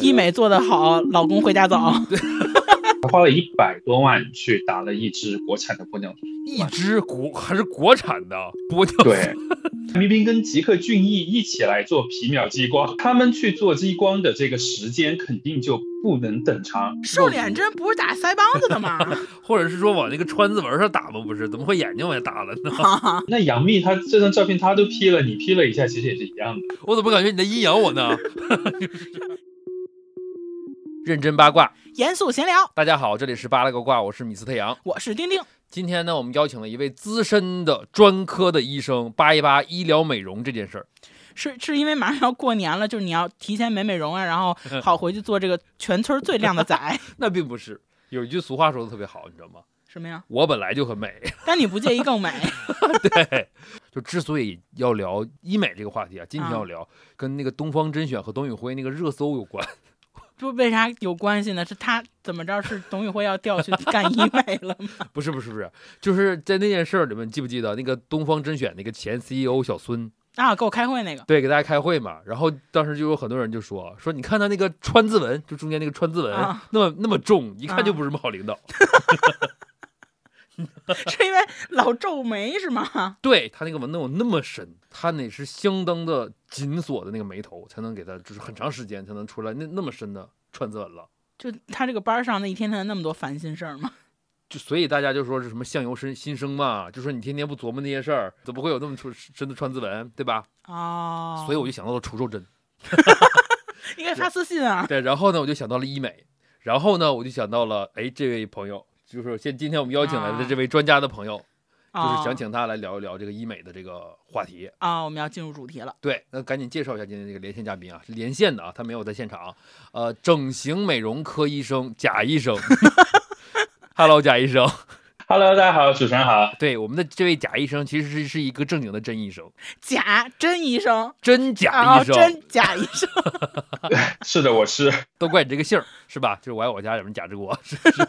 医美做得好，老公回家早。他花了一百多万去打了一支国产的玻尿酸，一支国还是国产的玻尿酸对，明明跟吉克隽逸一起来做皮秒激光，他们去做激光的这个时间肯定就不能等长。瘦脸针不是打腮帮子的吗？或者是说往那个川字纹上打吗？不是，怎么会眼睛往下打了呢？那杨幂她这张照片她都 P 了，你 P 了一下，其实也是一样的。我怎么感觉你在阴阳我呢？认真八卦，严肃闲聊。大家好，这里是八了个卦，我是米斯特杨，我是丁丁。今天呢，我们邀请了一位资深的专科的医生，扒一扒医疗美容这件事儿。是是因为马上要过年了，就是你要提前美美容啊，然后好回去做这个全村最靓的仔。那并不是，有一句俗话说的特别好，你知道吗？什么呀？我本来就很美，但你不介意更美。对，就之所以要聊医美这个话题啊，今天要聊跟那个东方甄选和董宇辉那个热搜有关。不为啥有关系呢？是他怎么着？是董宇辉要调去 干医美了吗？不是不是不是，就是在那件事儿里面，记不记得那个东方甄选那个前 CEO 小孙啊？给我开会那个？对，给大家开会嘛。然后当时就有很多人就说说，你看他那个川字纹，就中间那个川字纹，那么那么重，一看就不是什么好领导。是因为老皱眉是吗？对他那个纹能有那么深，他那是相当的紧锁的那个眉头，才能给他就是很长时间才能出来那那么深的川字纹了。就他这个班上那一天天那么多烦心事儿吗？就所以大家就说是什么相由心心生嘛，就说你天天不琢磨那些事儿，怎么会有那么出深的川字纹，对吧？哦，所以我就想到了除皱针，应该发私信啊。对，然后呢，我就想到了医美，然后呢，我就想到了哎，这位朋友。就是现今天我们邀请来的这位专家的朋友，就是想请他来聊一聊这个医美的这个话题啊。我们要进入主题了。对，那赶紧介绍一下今天这个连线嘉宾啊，是连线的啊，他没有在现场。呃，整形美容科医生贾医生。Hello，贾医生。Hello，大家好，主持人好。对，我们的这位贾医生其实是是一个正经的真医生。贾真医生，真假医生，真假医生。是的，我是。都怪你这个姓儿是吧？就是我爱我家里面贾志国是是。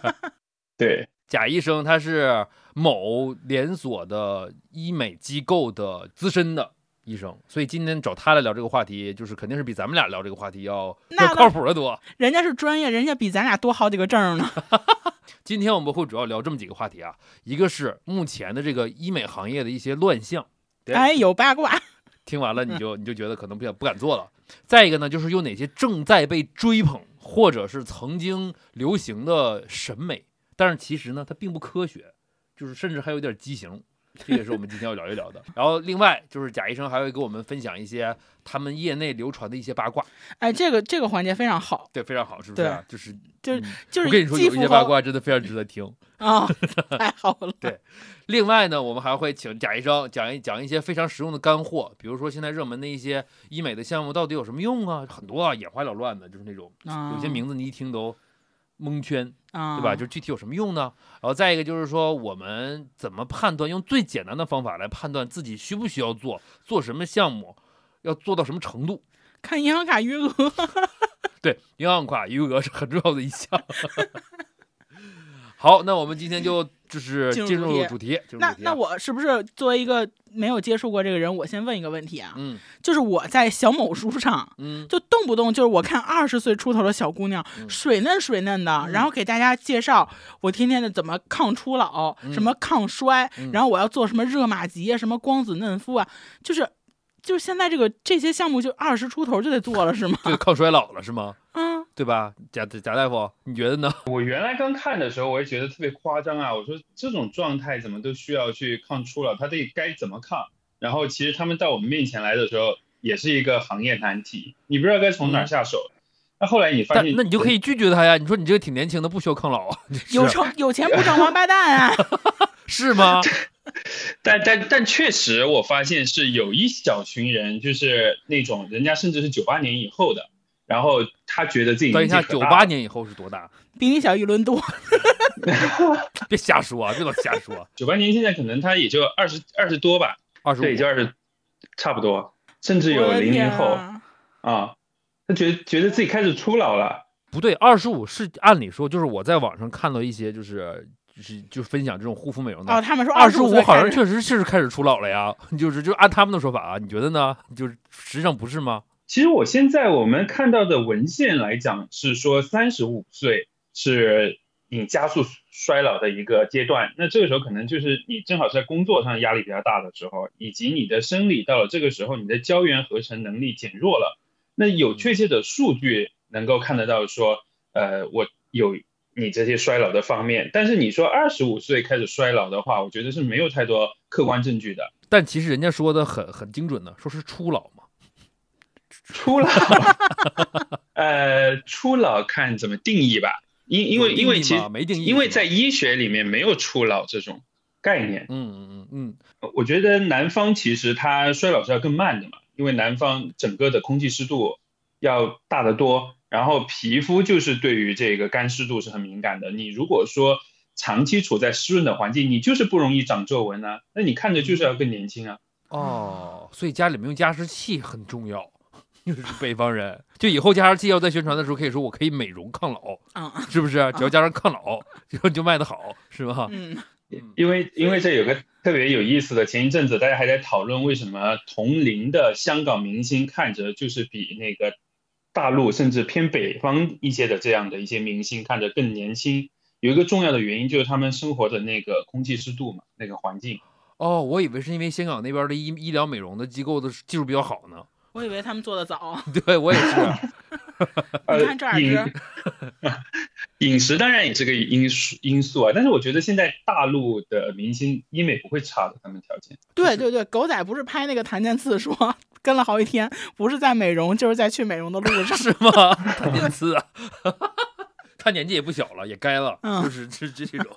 对，贾医生他是某连锁的医美机构的资深的医生，所以今天找他来聊这个话题，就是肯定是比咱们俩聊这个话题要要靠谱的多。人家是专业，人家比咱俩多好几个证呢。今天我们会主要聊这么几个话题啊，一个是目前的这个医美行业的一些乱象，哎，有八卦，听完了你就你就觉得可能不想不敢做了。再一个呢，就是有哪些正在被追捧或者是曾经流行的审美。但是其实呢，它并不科学，就是甚至还有点畸形，这也是我们今天要聊一聊的。然后另外就是贾医生还会给我们分享一些他们业内流传的一些八卦。哎，这个这个环节非常好，对，非常好，是不是？就是就是就是，我跟你说，有一些八卦真的非常值得听啊，太好了。对，另外呢，我们还会请贾医生讲一讲一些非常实用的干货，比如说现在热门的一些医美的项目到底有什么用啊？很多啊，眼花缭乱的，就是那种有些名字你一听都。蒙圈，对吧？就具体有什么用呢？然后再一个就是说，我们怎么判断？用最简单的方法来判断自己需不需要做，做什么项目，要做到什么程度？看银行卡余额。对，银行卡余额是很重要的一项。好，那我们今天就。就是进入主题，那那我是不是作为一个没有接触过这个人，我先问一个问题啊？嗯，就是我在小某书上，嗯，就动不动就是我看二十岁出头的小姑娘，水嫩水嫩的，然后给大家介绍我天天的怎么抗初老，什么抗衰，然后我要做什么热玛吉啊，什么光子嫩肤啊，就是就是现在这个这些项目就二十出头就得做了是吗？对，抗衰老了是吗？嗯。对吧，贾贾大夫，你觉得呢？我原来刚看的时候，我也觉得特别夸张啊！我说这种状态怎么都需要去抗初老，他得该怎么抗？然后其实他们到我们面前来的时候，也是一个行业难题，你不知道该从哪下手。那后来你发现，那你就可以拒绝他呀！你说你这个挺年轻的，不需要抗老啊？有成有钱不长王八蛋啊？是吗？但但但确实，我发现是有一小群人，就是那种人家甚至是九八年以后的。然后他觉得自己等一下，九八年以后是多大？比你小一轮多。别瞎说啊！别老瞎说。九八年现在可能他也就二十二十多吧，二十对，也就二十，差不多，甚至有零零后啊。他觉得觉得自己开始初老了。不对，二十五是按理说就是我在网上看到一些就是就是就分享这种护肤美容的。哦，他们说二十五好像确实是开始初老了呀。就是就按他们的说法啊，你觉得呢？就是实际上不是吗？其实我现在我们看到的文献来讲是说三十五岁是你加速衰老的一个阶段，那这个时候可能就是你正好是在工作上压力比较大的时候，以及你的生理到了这个时候，你的胶原合成能力减弱了。那有确切的数据能够看得到说，呃，我有你这些衰老的方面，但是你说二十五岁开始衰老的话，我觉得是没有太多客观证据的。但其实人家说的很很精准的，说是初老嘛。初老，呃，初老看怎么定义吧。因因为因为其实没定义，因为在医学里面没有初老这种概念。嗯嗯嗯嗯。我觉得南方其实它衰老是要更慢的嘛，因为南方整个的空气湿度要大得多，然后皮肤就是对于这个干湿度是很敏感的。你如果说长期处在湿润的环境，你就是不容易长皱纹啊。那你看着就是要更年轻啊。哦，所以家里面用加湿器很重要。就是北方人，就以后加湿器要在宣传的时候，可以说我可以美容抗老，是不是？只要加上抗老，就就卖得好，是吧？嗯，因为因为这有个特别有意思的，前一阵子大家还在讨论为什么同龄的香港明星看着就是比那个大陆甚至偏北方一些的这样的一些明星看着更年轻，有一个重要的原因就是他们生活的那个空气湿度嘛，那个环境。哦，我以为是因为香港那边的医医疗美容的机构的技术比较好呢。我以为他们做的早，对我也是。你看这儿饮 饮食当然也是个因素因素啊，但是我觉得现在大陆的明星医美不会差的，他们条件。对对对，狗仔不是拍那个檀健次说跟了好几天，不是在美容，就是在去美容的路上，是吗？檀健次啊，他年纪也不小了，也该了，就是这这这种。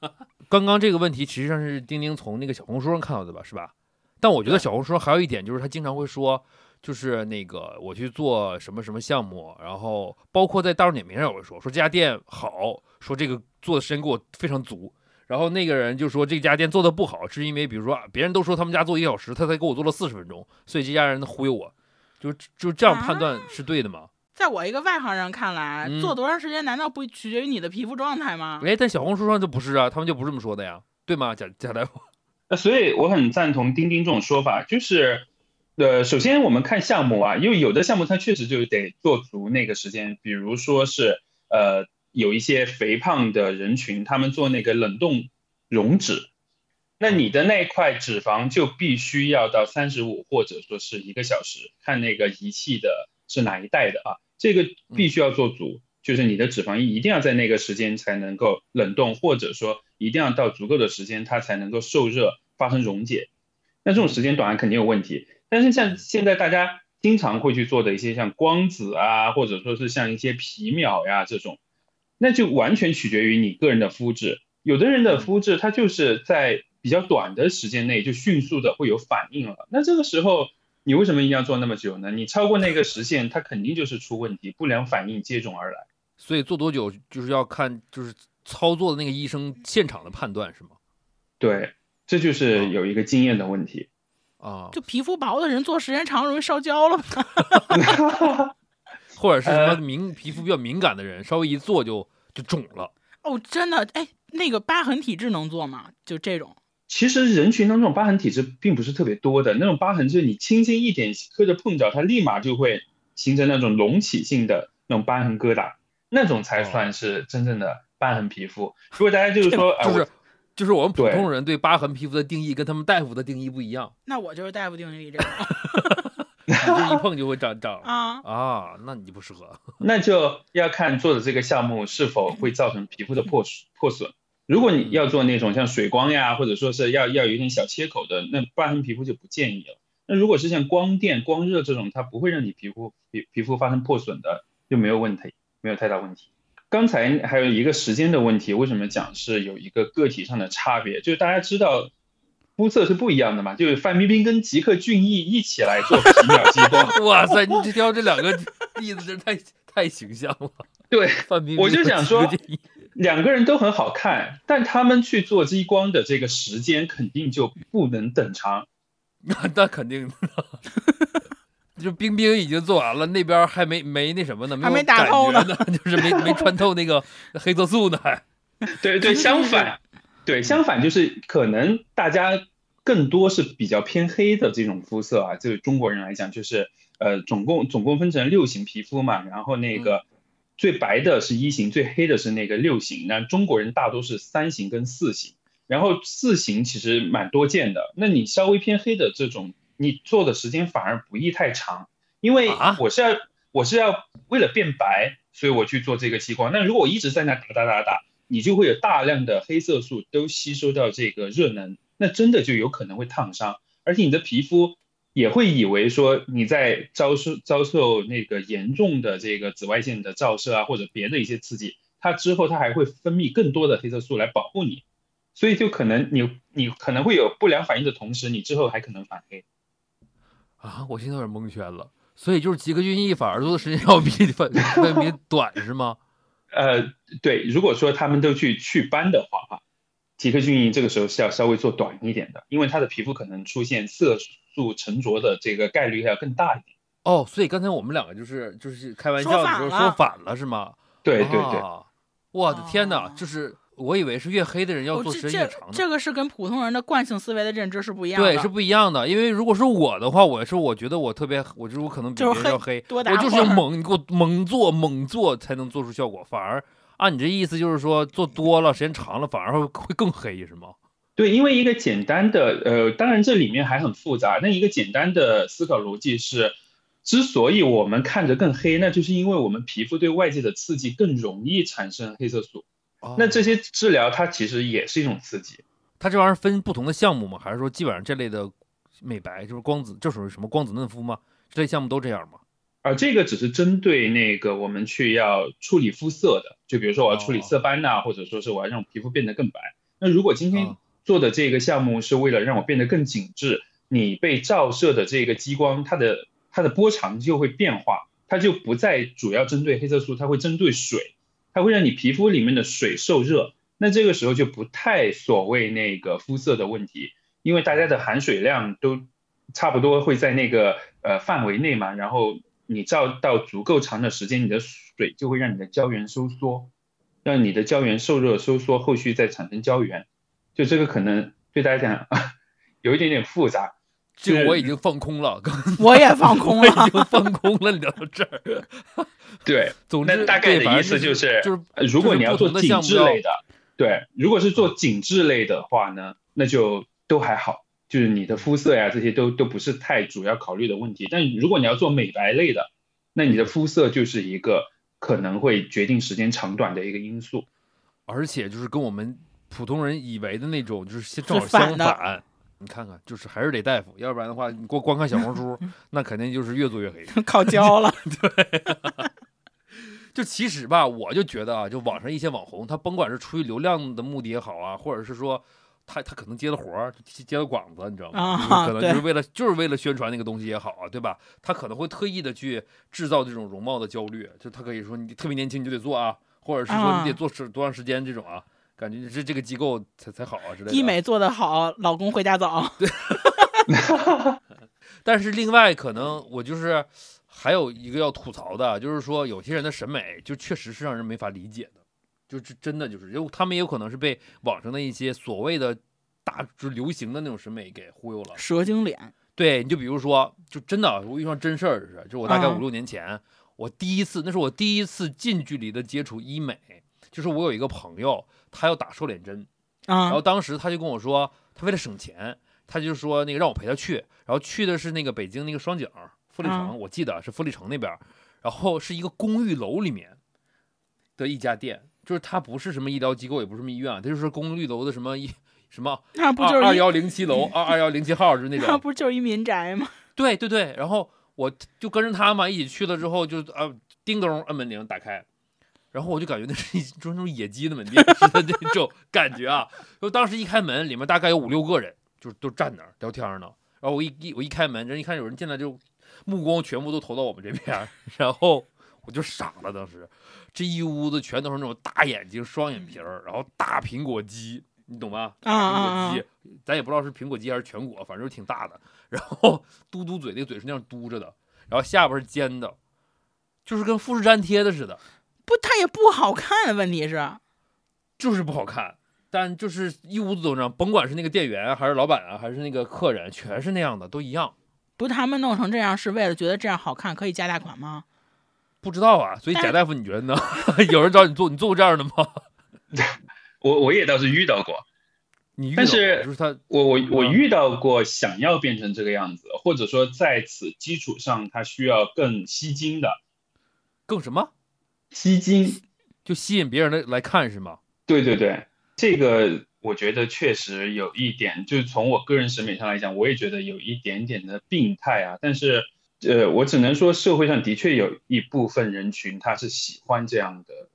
刚刚这个问题实际上是丁丁从那个小红书上看到的吧，是吧？但我觉得小红书还有一点就是他经常会说。就是那个我去做什么什么项目，然后包括在大众点评上我会说说这家店好，说这个做的时间给我非常足，然后那个人就说这家店做的不好，是因为比如说别人都说他们家做一个小时，他才给我做了四十分钟，所以这家人忽悠我，就就这样判断是对的吗？在我一个外行人看来，做多长时间难道不取决于你的皮肤状态吗？哎，在小红书上就不是啊，他们就不这么说的呀，对吗？贾贾大夫？那所以我很赞同丁丁这种说法，就是。呃，首先我们看项目啊，因为有的项目它确实就得做足那个时间，比如说是呃有一些肥胖的人群，他们做那个冷冻溶脂，那你的那块脂肪就必须要到三十五或者说是一个小时，看那个仪器的是哪一代的啊，这个必须要做足，就是你的脂肪一定要在那个时间才能够冷冻，或者说一定要到足够的时间它才能够受热发生溶解，那这种时间短肯定有问题。但是像现在大家经常会去做的一些像光子啊，或者说是像一些皮秒呀这种，那就完全取决于你个人的肤质。有的人的肤质它就是在比较短的时间内就迅速的会有反应了，那这个时候你为什么一定要做那么久呢？你超过那个时限，它肯定就是出问题，不良反应接踵而来。所以做多久就是要看就是操作的那个医生现场的判断是吗？对，这就是有一个经验的问题。啊，就皮肤薄的人做时间长容易烧焦了，或者是什么敏皮肤比较敏感的人，稍微一做就就肿了。哦，真的，哎，那个疤痕体质能做吗？就这种？其实人群当中疤痕体质并不是特别多的，那种疤痕就是你轻轻一点磕着碰着，它立马就会形成那种隆起性的那种疤痕疙瘩，那种才算是真正的疤痕皮肤。如果大家就是说，就是。就是我们普通人对疤痕皮肤的定义跟他们大夫的定义不一样。那我就是大夫定义这种，你这一碰就会长长 啊啊，那你不适合。那就要看做的这个项目是否会造成皮肤的破破损。如果你要做那种像水光呀，或者说是要要有一点小切口的，那疤痕皮肤就不建议了。那如果是像光电、光热这种，它不会让你皮肤皮皮肤发生破损的，就没有问题，没有太大问题。刚才还有一个时间的问题，为什么讲是有一个个体上的差别？就是大家知道肤色是不一样的嘛？就是范冰冰跟吉克隽逸一起来做皮秒激光，哇塞！你这挑这两个例子真是太太形象了。对，范冰冰，我就想说，两个人都很好看，但他们去做激光的这个时间肯定就不能等长。那 那肯定的。就冰冰已经做完了，那边还没没那什么呢，还没打透呢，就是没没穿透那个黑色素呢，还。对对，相反，对相反就是可能大家更多是比较偏黑的这种肤色啊，就是中国人来讲，就是呃，总共总共分成六型皮肤嘛，然后那个最白的是一型，最黑的是那个六型。那中国人大多是三型跟四型，然后四型其实蛮多见的。那你稍微偏黑的这种，你做的时间反而不宜太长，因为我是要我是要为了变白，所以我去做这个激光。那如果我一直在那打打打打，你就会有大量的黑色素都吸收到这个热能，那真的就有可能会烫伤，而且你的皮肤。也会以为说你在遭受遭受那个严重的这个紫外线的照射啊，或者别的一些刺激，它之后它还会分泌更多的黑色素来保护你，所以就可能你你可能会有不良反应的同时，你之后还可能反黑。啊，我现在有点蒙圈了。所以就是吉克隽逸反而做的时间要比分分比短是吗？呃，对，如果说他们都去祛斑的话哈，吉克隽逸这个时候是要稍微做短一点的，因为他的皮肤可能出现色素。沉着的这个概率要更大一点哦，所以刚才我们两个就是就是开玩笑的时候说反了是吗？对对对，我的天哪，就是我以为是越黑的人要做时间越长，这个是跟普通人的惯性思维的认知是不一样的，对，是不一样的。因为如果是我的话，我是我觉得我特别，我就我可能比别人要黑，我就是要猛，你给我猛做猛做才能做出效果。反而按你这意思就是说做多了时间长了反而会会更黑是吗？对，因为一个简单的，呃，当然这里面还很复杂。那一个简单的思考逻辑是，之所以我们看着更黑，那就是因为我们皮肤对外界的刺激更容易产生黑色素。那这些治疗它其实也是一种刺激。它这玩意儿分不同的项目吗？还是说基本上这类的美白就是光子，这属于什么光子嫩肤吗？这类项目都这样吗？啊，这个只是针对那个我们去要处理肤色的，就比如说我要处理色斑呐，或者说是我要让皮肤变得更白。那如果今天做的这个项目是为了让我变得更紧致，你被照射的这个激光，它的它的波长就会变化，它就不再主要针对黑色素，它会针对水，它会让你皮肤里面的水受热，那这个时候就不太所谓那个肤色的问题，因为大家的含水量都差不多会在那个呃范围内嘛，然后你照到足够长的时间，你的水就会让你的胶原收缩，让你的胶原受热收缩，后续再产生胶原。就这个可能对大家讲 有一点点复杂，这个我已经放空了，我也放空了，已经放空了聊到这儿。对，总之大概的意思就是，就是如果你要做紧致类的，对，如果是做紧致类的话呢，那就都还好，就是你的肤色呀这些都都不是太主要考虑的问题。但如果你要做美白类的，那你的肤色就是一个可能会决定时间长短的一个因素，而且就是跟我们。普通人以为的那种，就是正好相反。你看看，就是还是得大夫，要不然的话，你光光看小红书，那肯定就是越做越黑，靠胶了。对，就其实吧，我就觉得啊，就网上一些网红，他甭管是出于流量的目的也好啊，或者是说他他可能接的活儿，接的广子，你知道吗？可能就是为了就是为了宣传那个东西也好啊，对吧？他可能会特意的去制造这种容貌的焦虑，就他可以说你特别年轻你就得做啊，或者是说你得做时多长时间这种啊。感觉是这个机构才才好啊之类的。医美做得好，老公回家早。对。但是另外可能我就是还有一个要吐槽的，就是说有些人的审美就确实是让人没法理解的，就是真的就是，因为他们也有可能是被网上的一些所谓的大就流行的那种审美给忽悠了。蛇精脸。对，你就比如说，就真的我遇上真事儿是，就我大概五六年前，我第一次，那是我第一次近距离的接触医美，就是我有一个朋友。他要打瘦脸针，然后当时他就跟我说，他为了省钱，他就说那个让我陪他去，然后去的是那个北京那个双井富力城，我记得是富力城那边，然后是一个公寓楼里面的一家店，就是他不是什么医疗机构，也不是什么医院，他就是公寓楼的什么一什么那不就是二幺零七楼二二幺零七号，就是那 种，那不就是一民宅吗？对对对，然后我就跟着他嘛一起去了之后，就啊叮咚按门铃打开。然后我就感觉那是一就是那种野鸡的门店似的那种感觉啊！就当时一开门，里面大概有五六个人，就是都站那儿聊天呢。然后我一一我一开门，人一看有人进来，就目光全部都投到我们这边，然后我就傻了。当时这一屋子全都是那种大眼睛、双眼皮儿，然后大苹果肌，你懂吗？苹果肌，咱也不知道是苹果肌还是全果，反正挺大的。然后嘟嘟嘴，那个嘴是那样嘟着的，然后下边是尖的，就是跟复制粘贴的似的。不，它也不好看。问题是，就是不好看。但就是一屋子都这样，甭管是那个店员，还是老板啊，还是那个客人，全是那样的，都一样。不，他们弄成这样是为了觉得这样好看，可以加大款吗？不知道啊，所以贾大夫你觉得呢？有人找你做，你做过这样的吗？我我也倒是遇到过，你但是就是他，我我我遇到过想要变成这个样子，或者说在此基础上他需要更吸睛的，更什么吸睛，就吸引别人的来看是吗？对对对，这个我觉得确实有一点，就是从我个人审美上来讲，我也觉得有一点点的病态啊，但是。呃，我只能说，社会上的确有一部分人群，他是喜欢这样的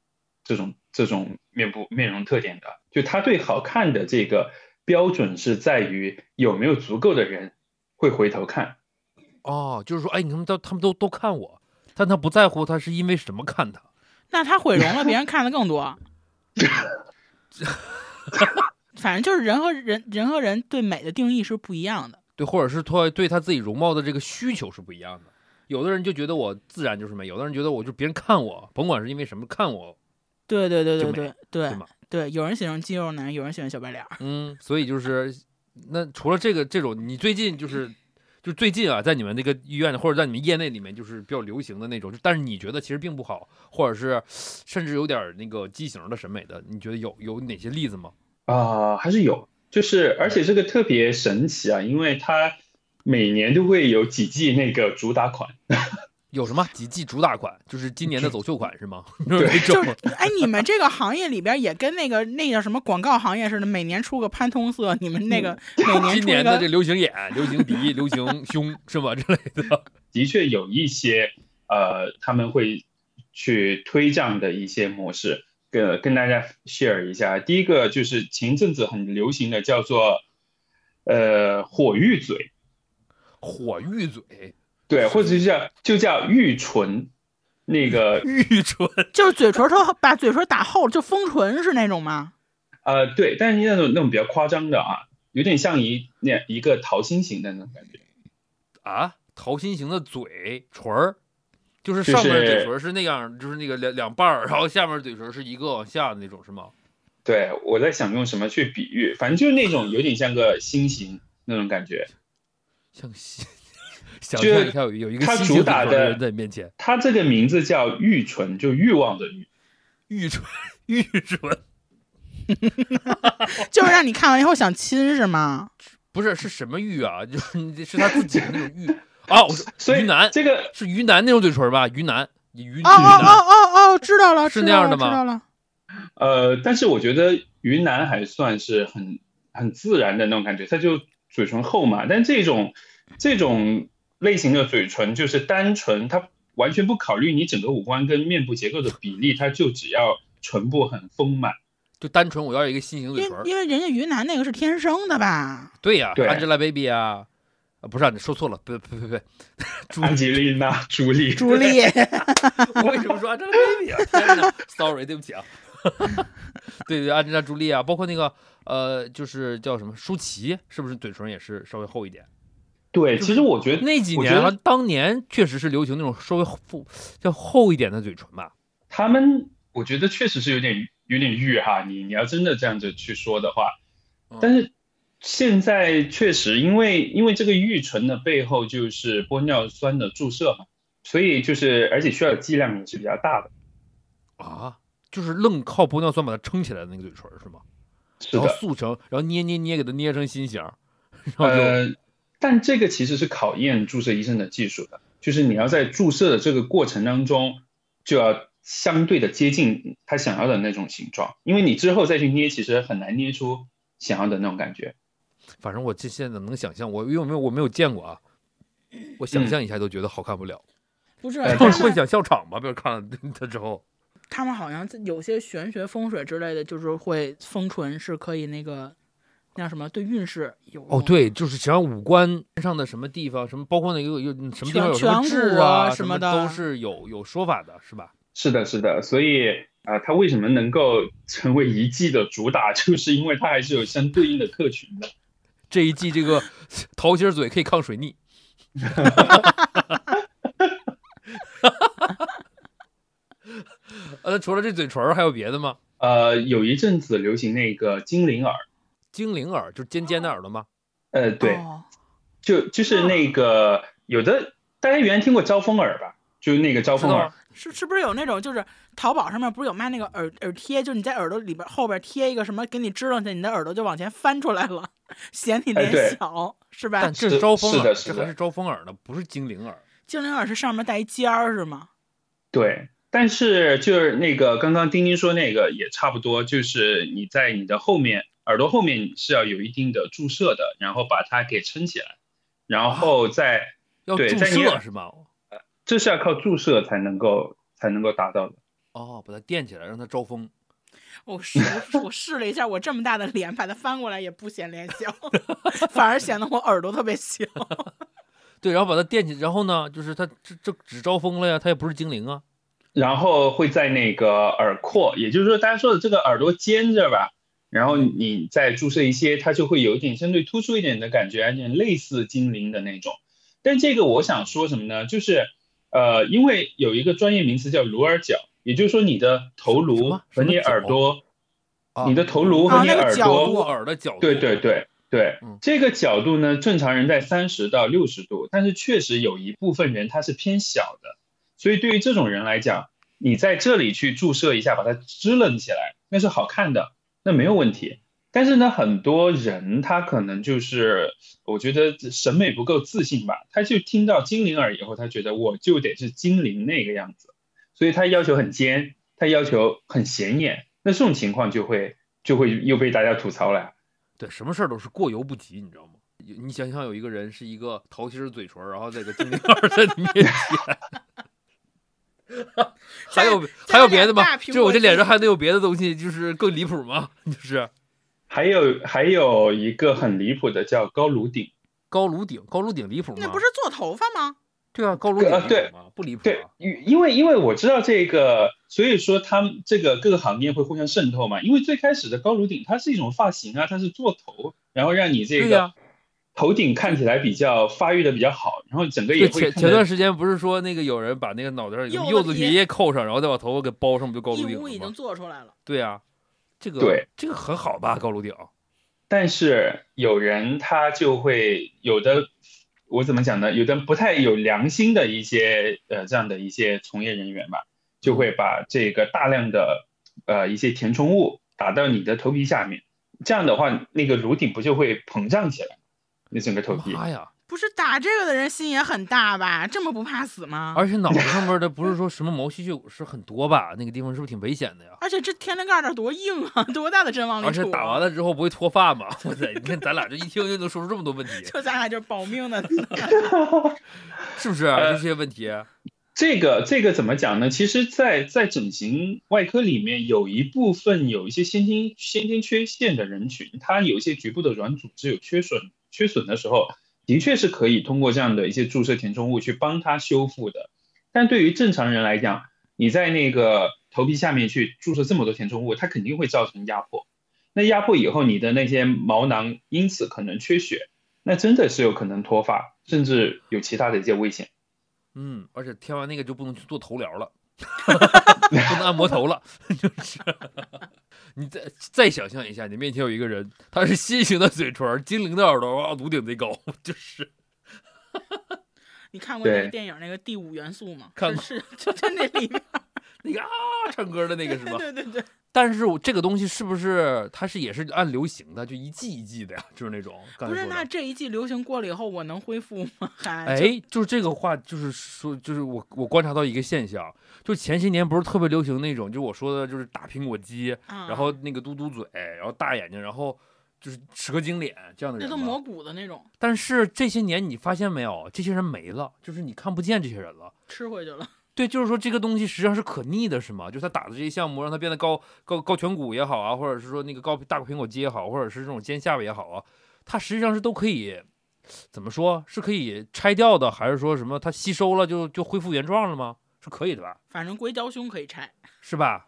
这种这种面部面容特点的。就他对好看的这个标准是在于有没有足够的人会回头看。哦，就是说，哎，你们都他们都都看我，但他不在乎他是因为什么看他。那他毁容了，别人看的更多。反正就是人和人人和人对美的定义是不一样的。对，或者是他对他自己容貌的这个需求是不一样的。有的人就觉得我自然就是美，有的人觉得我就别人看我，甭管是因为什么看我。对对对对对对对，有人喜欢肌肉男，有人喜欢小白脸。嗯，所以就是那除了这个这种，你最近就是就最近啊，在你们那个医院或者在你们业内里面，就是比较流行的那种，但是你觉得其实并不好，或者是甚至有点那个畸形的审美的，你觉得有有哪些例子吗？啊，还是有。就是，而且这个特别神奇啊，因为它每年都会有几季那个主打款。有什么几季主打款？就是今年的走秀款是吗？对，就是哎，你们这个行业里边也跟那个那叫什么广告行业似的，每年出个潘通色，你们那个每年今年的这流行眼、流行鼻、流行胸是吧之类的？的确有一些呃，他们会去推这样的一些模式。跟跟大家 share 一下，第一个就是前阵子很流行的叫做，呃，火玉嘴，火玉嘴，对，或者是叫就叫玉唇，那个 玉唇就是嘴唇都把嘴唇打厚，就丰唇是那种吗？呃，对，但是那种那种比较夸张的啊，有点像一那一个桃心形的那种感觉，啊，桃心形的嘴唇儿。就是上面嘴唇是那样，就是那个两两半儿，然后下面嘴唇是一个往下的那种，是吗？对，我在想用什么去比喻，反正就是那种有点像个心形那种感觉，像心。想象一下，有有一个他主打的人在面前，他这个名字叫玉唇，就欲望的欲，玉唇，玉唇，就是让你看完以后想亲是吗？不是，是什么玉啊？就 是是他自己的那种玉。哦，所以云南这个是云南那种嘴唇吧？云南，于哦哦哦哦，知道了，是那样的吗？知道了。呃，但是我觉得云南还算是很很自然的那种感觉，它就嘴唇厚嘛。但这种这种类型的嘴唇就是单纯，它完全不考虑你整个五官跟面部结构的比例，它就只要唇部很丰满，就单纯我要一个心形嘴唇。因为人家云南那个是天生的吧？对呀，Angelababy 啊。啊，不是，你说错了，不，不，不，不，朱吉丽娜 ·朱莉，朱莉，我为什么说 Angelababy 啊·天哪，sorry，对不起啊，对 对，安吉丽娜·朱莉啊，包括那个呃，就是叫什么舒淇，是不是嘴唇也是稍微厚一点？对，其实我觉得那几年，当年确实是流行那种稍微厚、叫厚一点的嘴唇吧。他们，我觉得确实是有点有点玉哈，你你要真的这样子去说的话，但是。现在确实，因为因为这个玉唇的背后就是玻尿酸的注射嘛，所以就是而且需要剂量也是比较大的啊，就是愣靠玻尿酸把它撑起来的那个嘴唇是吗？然后塑成，然后捏捏捏给它捏成心形。呃，但这个其实是考验注射医生的技术的，就是你要在注射的这个过程当中就要相对的接近他想要的那种形状，因为你之后再去捏，其实很难捏出想要的那种感觉。反正我这现在能想象，我有没有我没有见过啊，我想象一下都觉得好看不了。不是会想笑场吧？比如看了他之后，他们好像有些玄学风水之类的，就是会封唇是可以那个那叫什么对运势有哦，对，就是只要五官上的什么地方，什么包括那个有什么地方有什么痣啊什么的，都是有有说法的，是吧？是的，是的，所以啊，它为什么能够成为一季的主打，就是因为它还是有相对应的客群的。这一季这个 桃心嘴可以抗水逆，呃，除了这嘴唇还有别的吗？呃，有一阵子流行那个精灵耳，精灵耳就是尖尖的耳朵吗？呃，对，就就是那个有的大家原来听过招风耳吧？就是那个招风耳，是是不是有那种就是淘宝上面不是有卖那个耳耳贴？就是你在耳朵里边后边贴一个什么，给你支棱起来，你的耳朵就往前翻出来了，显你脸小，是吧？但这是招风耳，这还是招风耳呢，不是精灵耳。精灵耳是上面带一尖儿是吗？对，但是就是那个刚刚丁丁说那个也差不多，就是你在你的后面耳朵后面是要有一定的注射的，然后把它给撑起来，然后再要注射是吗？这是要靠注射才能够才能够达到的。哦，把它垫起来，让它招风。我试我试了一下，我这么大的脸，把它翻过来也不显脸小，反而显得我耳朵特别小。对，然后把它垫起，然后呢，就是它这这只招风了呀，它也不是精灵啊。然后会在那个耳廓，也就是说大家说的这个耳朵尖这吧，然后你再注射一些，它就会有一点相对突出一点的感觉，有点类似精灵的那种。但这个我想说什么呢？就是。呃，因为有一个专业名词叫颅耳角，也就是说你的头颅和你耳朵，你的头颅和你耳朵耳的角度，对对对对，这个角度呢，正常人在三十到六十度，但是确实有一部分人他是偏小的，所以对于这种人来讲，你在这里去注射一下，把它支棱起来，那是好看的，那没有问题。但是呢，很多人他可能就是，我觉得审美不够自信吧，他就听到精灵耳以后，他觉得我就得是精灵那个样子，所以他要求很尖，他要求很显眼，那这种情况就会就会又被大家吐槽了。对，什么事儿都是过犹不及，你知道吗？你想想，有一个人是一个桃心嘴唇，然后那个精灵耳在你面前，还有还有别的吗？就我这脸上还能有别的东西，就是更离谱吗？就是。还有还有一个很离谱的叫高颅顶，高颅顶，高颅顶离谱吗？那不是做头发吗？对啊，高颅顶对不离谱。对，因为因为我知道这个，所以说他们这个各个行业会互相渗透嘛。因为最开始的高颅顶它是一种发型啊，它是做头，然后让你这个头顶看起来比较发育的比较好，然后整个也会。前前段时间不是说那个有人把那个脑袋上柚子皮扣上，然后再把头发给包上，不就高颅顶了吗？已经做出来了。对啊。这个对这个很好吧，高颅顶。但是有人他就会有的，我怎么讲呢？有的不太有良心的一些呃这样的一些从业人员吧，就会把这个大量的呃一些填充物打到你的头皮下面，这样的话，那个颅顶不就会膨胀起来？你整个头皮。妈呀！不是打这个的人心也很大吧？这么不怕死吗？而且脑子上面的不是说什么毛细血管是很多吧？那个地方是不是挺危险的呀？而且这天灵盖那多硬啊，多大的针往里而且打完了之后不会脱发吗？哇塞！你看咱俩这一听就能说出这么多问题，就咱俩就是保命的，是不是？这些问题，这个这个怎么讲呢？其实，在在整形外科里面，有一部分有一些先天先天缺陷的人群，他有一些局部的软组织有缺损缺损的时候。的确是可以通过这样的一些注射填充物去帮它修复的，但对于正常人来讲，你在那个头皮下面去注射这么多填充物，它肯定会造成压迫。那压迫以后，你的那些毛囊因此可能缺血，那真的是有可能脱发，甚至有其他的一些危险。嗯，而且填完那个就不能去做头疗了，不能按摩头了，就是。你再再想象一下，你面前有一个人，他是心形的嘴唇，精灵的耳朵，哇，颅顶贼高，就是。你看过那个电影那个第五元素吗？看过，是就在那里面，那个啊，唱歌的那个是吧？对对对。但是我这个东西是不是它是也是按流行的，就一季一季的呀？就是那种。不是，那这一季流行过了以后，我能恢复吗？还？哎，就是这个话，就是说，就是我我观察到一个现象，就前些年不是特别流行那种，就我说的就是大苹果肌，然后那个嘟嘟嘴，然后大眼睛，然后就是蛇精脸这样的人。那都磨骨的那种。但是这些年你发现没有，这些人没了，就是你看不见这些人了，吃回去了。对，就是说这个东西实际上是可逆的，是吗？就是他打的这些项目，让他变得高高高颧骨也好啊，或者是说那个高大苹果肌也好，或者是这种尖下巴也好啊，它实际上是都可以，怎么说是可以拆掉的，还是说什么它吸收了就就恢复原状了吗？是可以的吧？反正硅胶胸可以拆，是吧？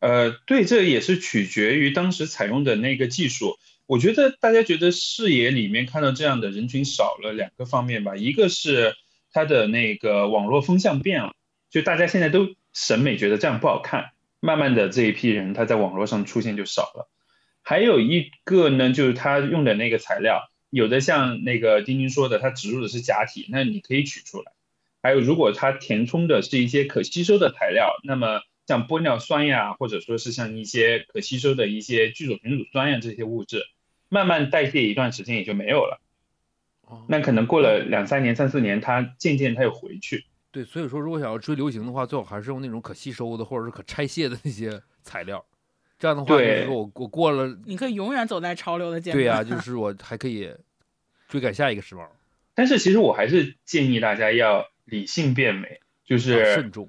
呃，对，这也是取决于当时采用的那个技术。我觉得大家觉得视野里面看到这样的人群少了两个方面吧，一个是。它的那个网络风向变了，就大家现在都审美觉得这样不好看，慢慢的这一批人他在网络上出现就少了。还有一个呢，就是他用的那个材料，有的像那个丁丁说的，它植入的是假体，那你可以取出来。还有，如果它填充的是一些可吸收的材料，那么像玻尿酸呀，或者说是像一些可吸收的一些聚左旋乳酸呀这些物质，慢慢代谢一段时间也就没有了。那可能过了两三年、三四年，它渐渐它又回去。对，所以说如果想要追流行的话，最好还是用那种可吸收的或者是可拆卸的那些材料。这样的话，就是我我过了，你可以永远走在潮流的尖端。对呀，就是我还可以追赶下一个时髦。但是其实我还是建议大家要。理性变美就是慎重，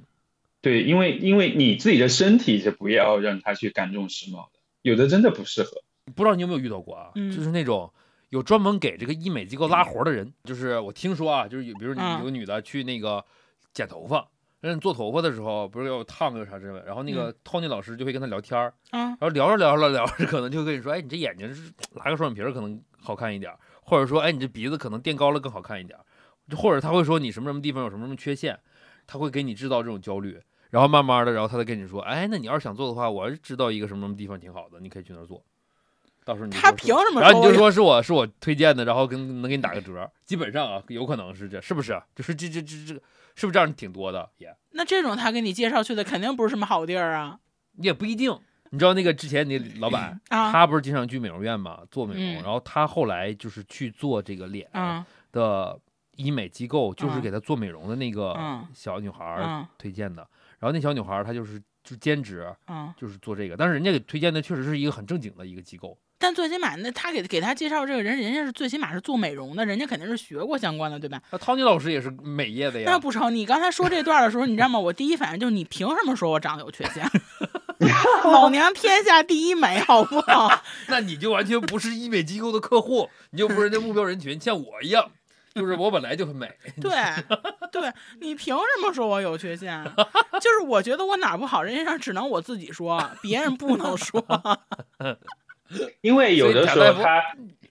对，因为因为你自己的身体是不要让它去赶这种时髦的，有的真的不适合。不知道你有没有遇到过啊？就是那种有专门给这个医美机构拉活的人，就是我听说啊，就是有，比如你有个女的去那个剪头发，让你做头发的时候，不是要烫个啥之类的，然后那个 Tony 老师就会跟他聊天儿，然后聊着聊着聊着，可能就跟你说，哎，你这眼睛是拉个双眼皮儿可能好看一点，或者说，哎，你这鼻子可能垫高了更好看一点。或者他会说你什么什么地方有什么什么缺陷，他会给你制造这种焦虑，然后慢慢的，然后他再跟你说，哎，那你要是想做的话，我知道一个什么什么地方挺好的，你可以去那儿做。到时候你他凭什么？然后你就说是我是我推荐的，然后跟能给你打个折，基本上啊，有可能是这，是不是？就是这这这这，是不是这样挺多的？也那这种他给你介绍去的肯定不是什么好地儿啊。也不一定，你知道那个之前那老板，他不是经常去美容院嘛，做美容，然后他后来就是去做这个脸的。医美机构就是给他做美容的那个小女孩推荐的，然后那小女孩她就是就兼职，就是做这个，但是人家给推荐的确实是一个很正经的一个机构。但最起码那他给给他介绍这个人，人家是最起码是做美容的，人家肯定是学过相关的，对吧？那 Tony 老师也是美业的呀。那不成，你刚才说这段的时候，你知道吗？我第一反应就是你凭什么说我长得有缺陷？老娘天下第一美，好不好？那你就完全不是医美机构的客户，你就不是那目标人群，像我一样。就是我本来就很美，对，对你凭什么说我有缺陷？就是我觉得我哪不好，人家只能我自己说，别人不能说。因为有的时候他，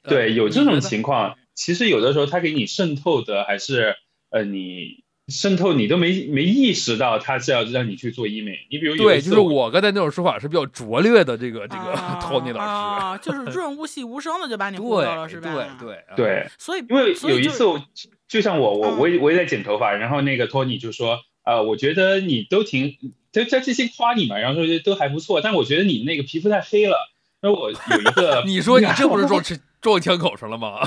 对，有这种情况，其实有的时候他给你渗透的还是呃你。渗透你都没没意识到他是要让你去做医美，你比如对，就是我刚才那种说法是比较拙劣的，这个这个 Tony 老师，就是润物细无声的就把你忽悠了，是吧？对对对，所以因为有一次我，就像我我我也我也在剪头发，然后那个 Tony 就说啊，我觉得你都挺，他他这些夸你嘛，然后说都还不错，但我觉得你那个皮肤太黑了。那我有一个，你说你这不是撞撞枪口上了吗？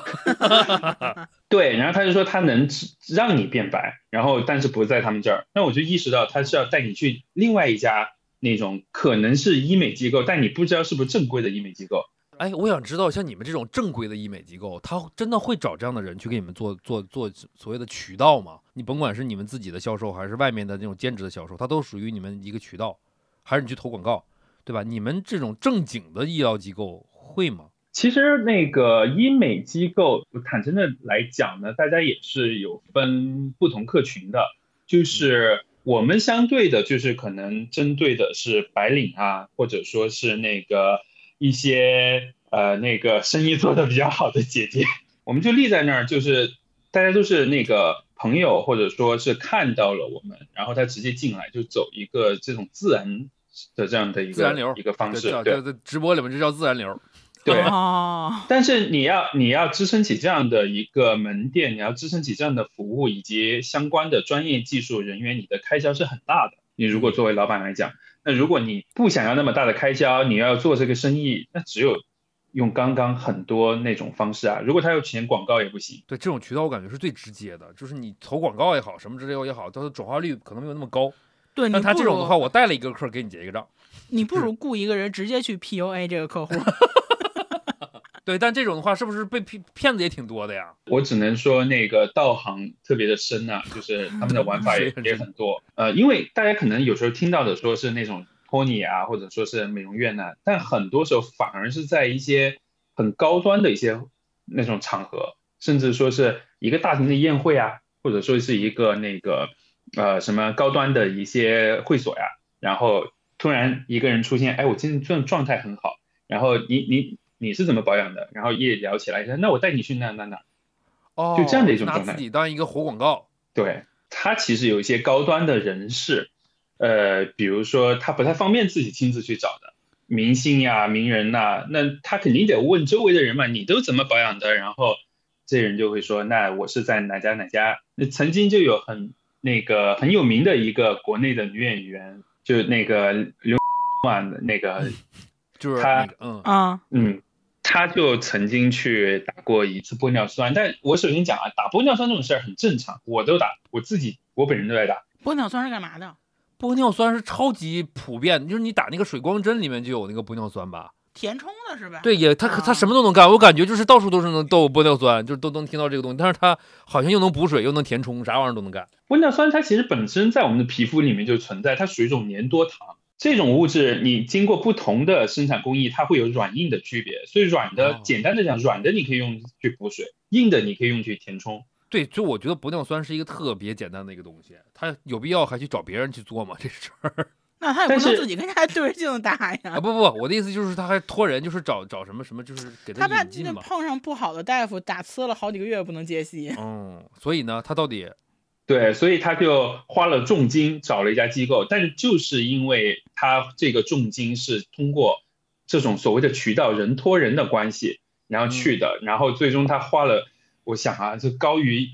对，然后他就说他能让你变白，然后但是不在他们这儿。那我就意识到他是要带你去另外一家那种可能是医美机构，但你不知道是不是正规的医美机构。哎，我想知道像你们这种正规的医美机构，他真的会找这样的人去给你们做做做所谓的渠道吗？你甭管是你们自己的销售，还是外面的那种兼职的销售，它都属于你们一个渠道，还是你去投广告？对吧？你们这种正经的医疗机构会吗？其实那个医美机构，坦诚的来讲呢，大家也是有分不同客群的。就是我们相对的，就是可能针对的是白领啊，或者说是那个一些呃那个生意做的比较好的姐姐，我们就立在那儿，就是大家都是那个朋友，或者说是看到了我们，然后他直接进来就走一个这种自然。的这样的一个自然流一个方式，对，在直播里面这叫自然流，对。但是你要你要支撑起这样的一个门店，你要支撑起这样的服务以及相关的专业技术人员，你的开销是很大的。你如果作为老板来讲，那如果你不想要那么大的开销，你要做这个生意，那只有用刚刚很多那种方式啊。如果他有钱广告也不行。对，这种渠道我感觉是最直接的，就是你投广告也好，什么之类也好，它的转化率可能没有那么高。对，那他这种的话，我带了一个客给你结一个账。你不如雇一个人直接去 PUA 这个客户。对，但这种的话，是不是被骗骗子也挺多的呀？我只能说那个道行特别的深呐，就是他们的玩法也 也很多。呃，因为大家可能有时候听到的说是那种托尼啊，或者说是美容院呐，但很多时候反而是在一些很高端的一些那种场合，甚至说是一个大型的宴会啊，或者说是一个那个。呃，什么高端的一些会所呀，然后突然一个人出现，哎，我今天状状态很好，然后你你你是怎么保养的？然后一聊起来，那我带你去那那那，哦，就这样的一种状态，拿自己当一个活广告。对他其实有一些高端的人士，呃，比如说他不太方便自己亲自去找的明星呀、名人呐，那他肯定得问周围的人嘛，你都怎么保养的？然后这人就会说，那我是在哪家哪家。那曾经就有很那个很有名的一个国内的女演员，就那个刘婉的 那个，就是她，嗯啊，嗯，她就曾经去打过一次玻尿酸。但我首先讲啊，打玻尿酸这种事儿很正常，我都打，我自己我本人都在打。玻尿酸是干嘛的？玻尿酸是超级普遍，就是你打那个水光针里面就有那个玻尿酸吧？填充的是吧？对，也它它什么都能干，我感觉就是到处都是能都有玻尿酸，就是都能听到这个东西，但是它好像又能补水，又能填充，啥玩意儿都能干。玻尿酸它其实本身在我们的皮肤里面就存在，它属于一种粘多糖。这种物质你经过不同的生产工艺，它会有软硬的区别。所以软的，简单的讲，软的你可以用去补水，硬的你可以用去填充。对，就我觉得玻尿酸是一个特别简单的一个东西，它有必要还去找别人去做吗？这事儿？那他也不能自己跟家对着镜子打呀。啊不不，我的意思就是他还托人，就是找找什么什么，就是给他引进嘛。碰上不好的大夫，打呲了好几个月不能接戏。嗯，所以呢，他到底？对，所以他就花了重金找了一家机构，但是就是因为他这个重金是通过这种所谓的渠道人托人的关系，然后去的，然后最终他花了，我想啊，就高于。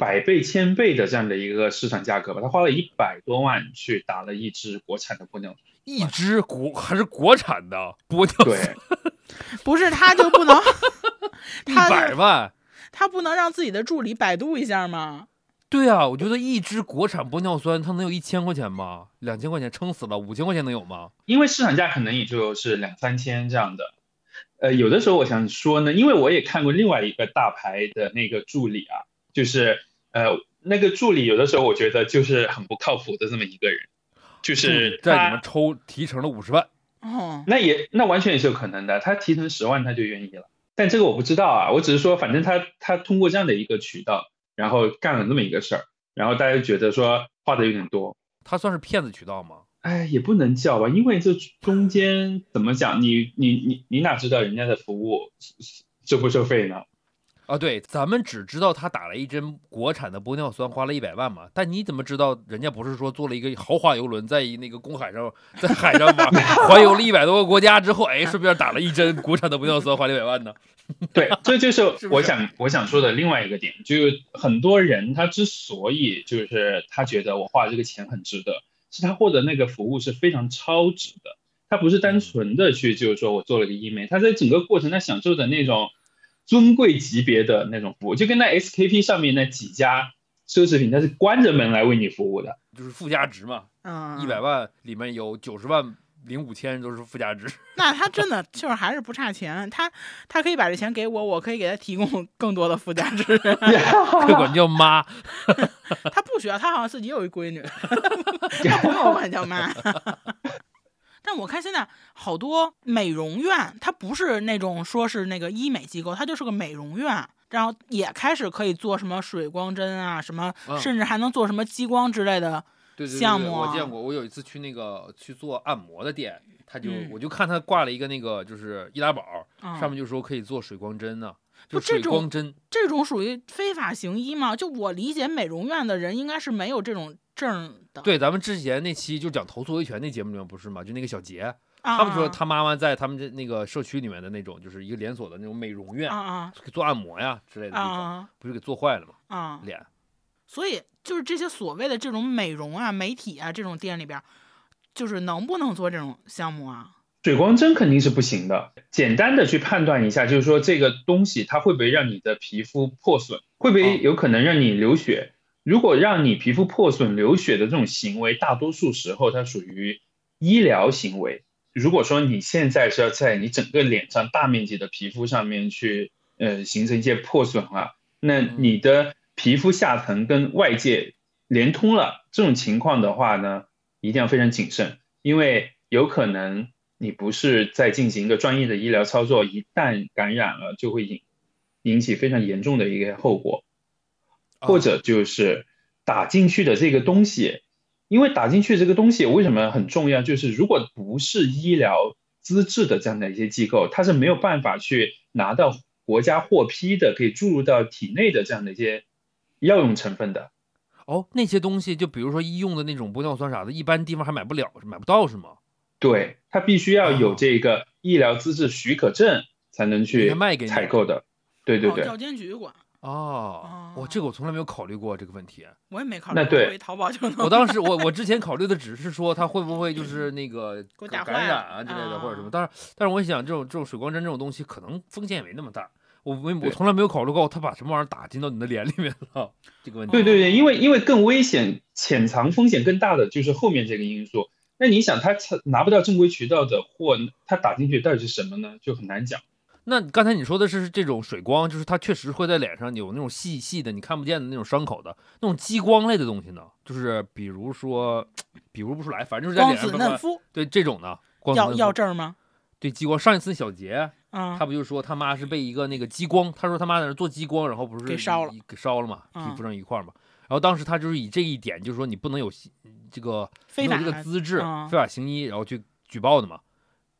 百倍、千倍的这样的一个市场价格吧，他花了一百多万去打了一支国产的玻尿酸，一支国还是国产的玻尿酸，不是他就不能 一百万，他不能让自己的助理百度一下吗？对啊，我觉得一支国产玻尿酸，它能有一千块钱吗？两千块钱撑死了，五千块钱能有吗？因为市场价可能也就是两三千这样的。呃，有的时候我想说呢，因为我也看过另外一个大牌的那个助理啊，就是。呃，那个助理有的时候我觉得就是很不靠谱的这么一个人，就是在你们抽提成了五十万，哦，那也那完全也是有可能的，他提成十万他就愿意了，但这个我不知道啊，我只是说反正他他通过这样的一个渠道，然后干了那么一个事儿，然后大家觉得说花的有点多，他算是骗子渠道吗？哎，也不能叫吧，因为这中间怎么讲，你你你你哪知道人家的服务收不收费呢？啊，对，咱们只知道他打了一针国产的玻尿酸，花了一百万嘛。但你怎么知道人家不是说做了一个豪华游轮，在那个公海上，在海上玩环游了一百多个国家之后，哎，顺便打了一针国产的玻尿酸，花了一百万呢？对，这就是我想我想说的另外一个点，就是很多人他之所以就是他觉得我花这个钱很值得，是他获得那个服务是非常超值的，他不是单纯的去就是说我做了个医美，他在整个过程他享受的那种。尊贵级别的那种服务，就跟那 SKP 上面那几家奢侈品，它是关着门来为你服务的，就是附加值嘛。嗯，一百万里面有九十万零五千都是附加值。那他真的就是还是不差钱，他他可以把这钱给我，我可以给他提供更多的附加值。可以管叫妈。他不需要，他好像自己有一闺女，他不用我管叫妈。但我看现在好多美容院，它不是那种说是那个医美机构，它就是个美容院，然后也开始可以做什么水光针啊，什么，甚至还能做什么激光之类的项目。我见过，我有一次去那个去做按摩的店，他就我就看他挂了一个那个就是易拉宝，上面就说可以做水光针呢。不，这种针这种属于非法行医吗？就我理解，美容院的人应该是没有这种。证的对，咱们之前那期就讲投诉维权那节目里面不是吗？就那个小杰，他们说他妈妈在他们这那个社区里面的那种，就是一个连锁的那种美容院，啊做按摩呀之类的地方，不是给做坏了吗？啊，脸。所以就是这些所谓的这种美容啊、媒体啊这种店里边，就是能不能做这种项目啊？水光针肯定是不行的。简单的去判断一下，就是说这个东西它会不会让你的皮肤破损，会不会有可能让你流血？如果让你皮肤破损流血的这种行为，大多数时候它属于医疗行为。如果说你现在是要在你整个脸上大面积的皮肤上面去，呃，形成一些破损了，那你的皮肤下层跟外界连通了，这种情况的话呢，一定要非常谨慎，因为有可能你不是在进行一个专业的医疗操作，一旦感染了，就会引引起非常严重的一个后果。或者就是打进去的这个东西，因为打进去这个东西为什么很重要？就是如果不是医疗资质的这样的一些机构，它是没有办法去拿到国家获批的，可以注入到体内的这样的一些药用成分的。哦，那些东西就比如说医用的那种玻尿酸啥的，一般地方还买不了，买不到是吗？对，它必须要有这个医疗资质许可证才能去卖给采购的。对对对，药监局管。哦，我这个我从来没有考虑过这个问题。我也没考虑。那对，淘宝就能。我当时我我之前考虑的只是说它会不会就是那个感染啊之类的或者什么，但是但是我想这种这种水光针这种东西可能风险也没那么大。我没我从来没有考虑过他把什么玩意儿打进到你的脸里面了这个问题。对对对，因为因为更危险、潜藏风险更大的就是后面这个因素。那你想他拿不到正规渠道的货，他打进去到底是什么呢？就很难讲。那刚才你说的是这种水光，就是它确实会在脸上有那种细细的、你看不见的那种伤口的那种激光类的东西呢？就是比如说，比如不出来，反正就是在脸上。光子嫩肤。对这种的。要要证吗？对激光。上一次小杰，嗯，他不就说他妈是被一个那个激光，他说他妈在那做激光，然后不是给烧了，给烧了嘛，皮肤上一块嘛。然后当时他就是以这一点，就是说你不能有这个没有这个资质，非法行医，然后去举报的嘛。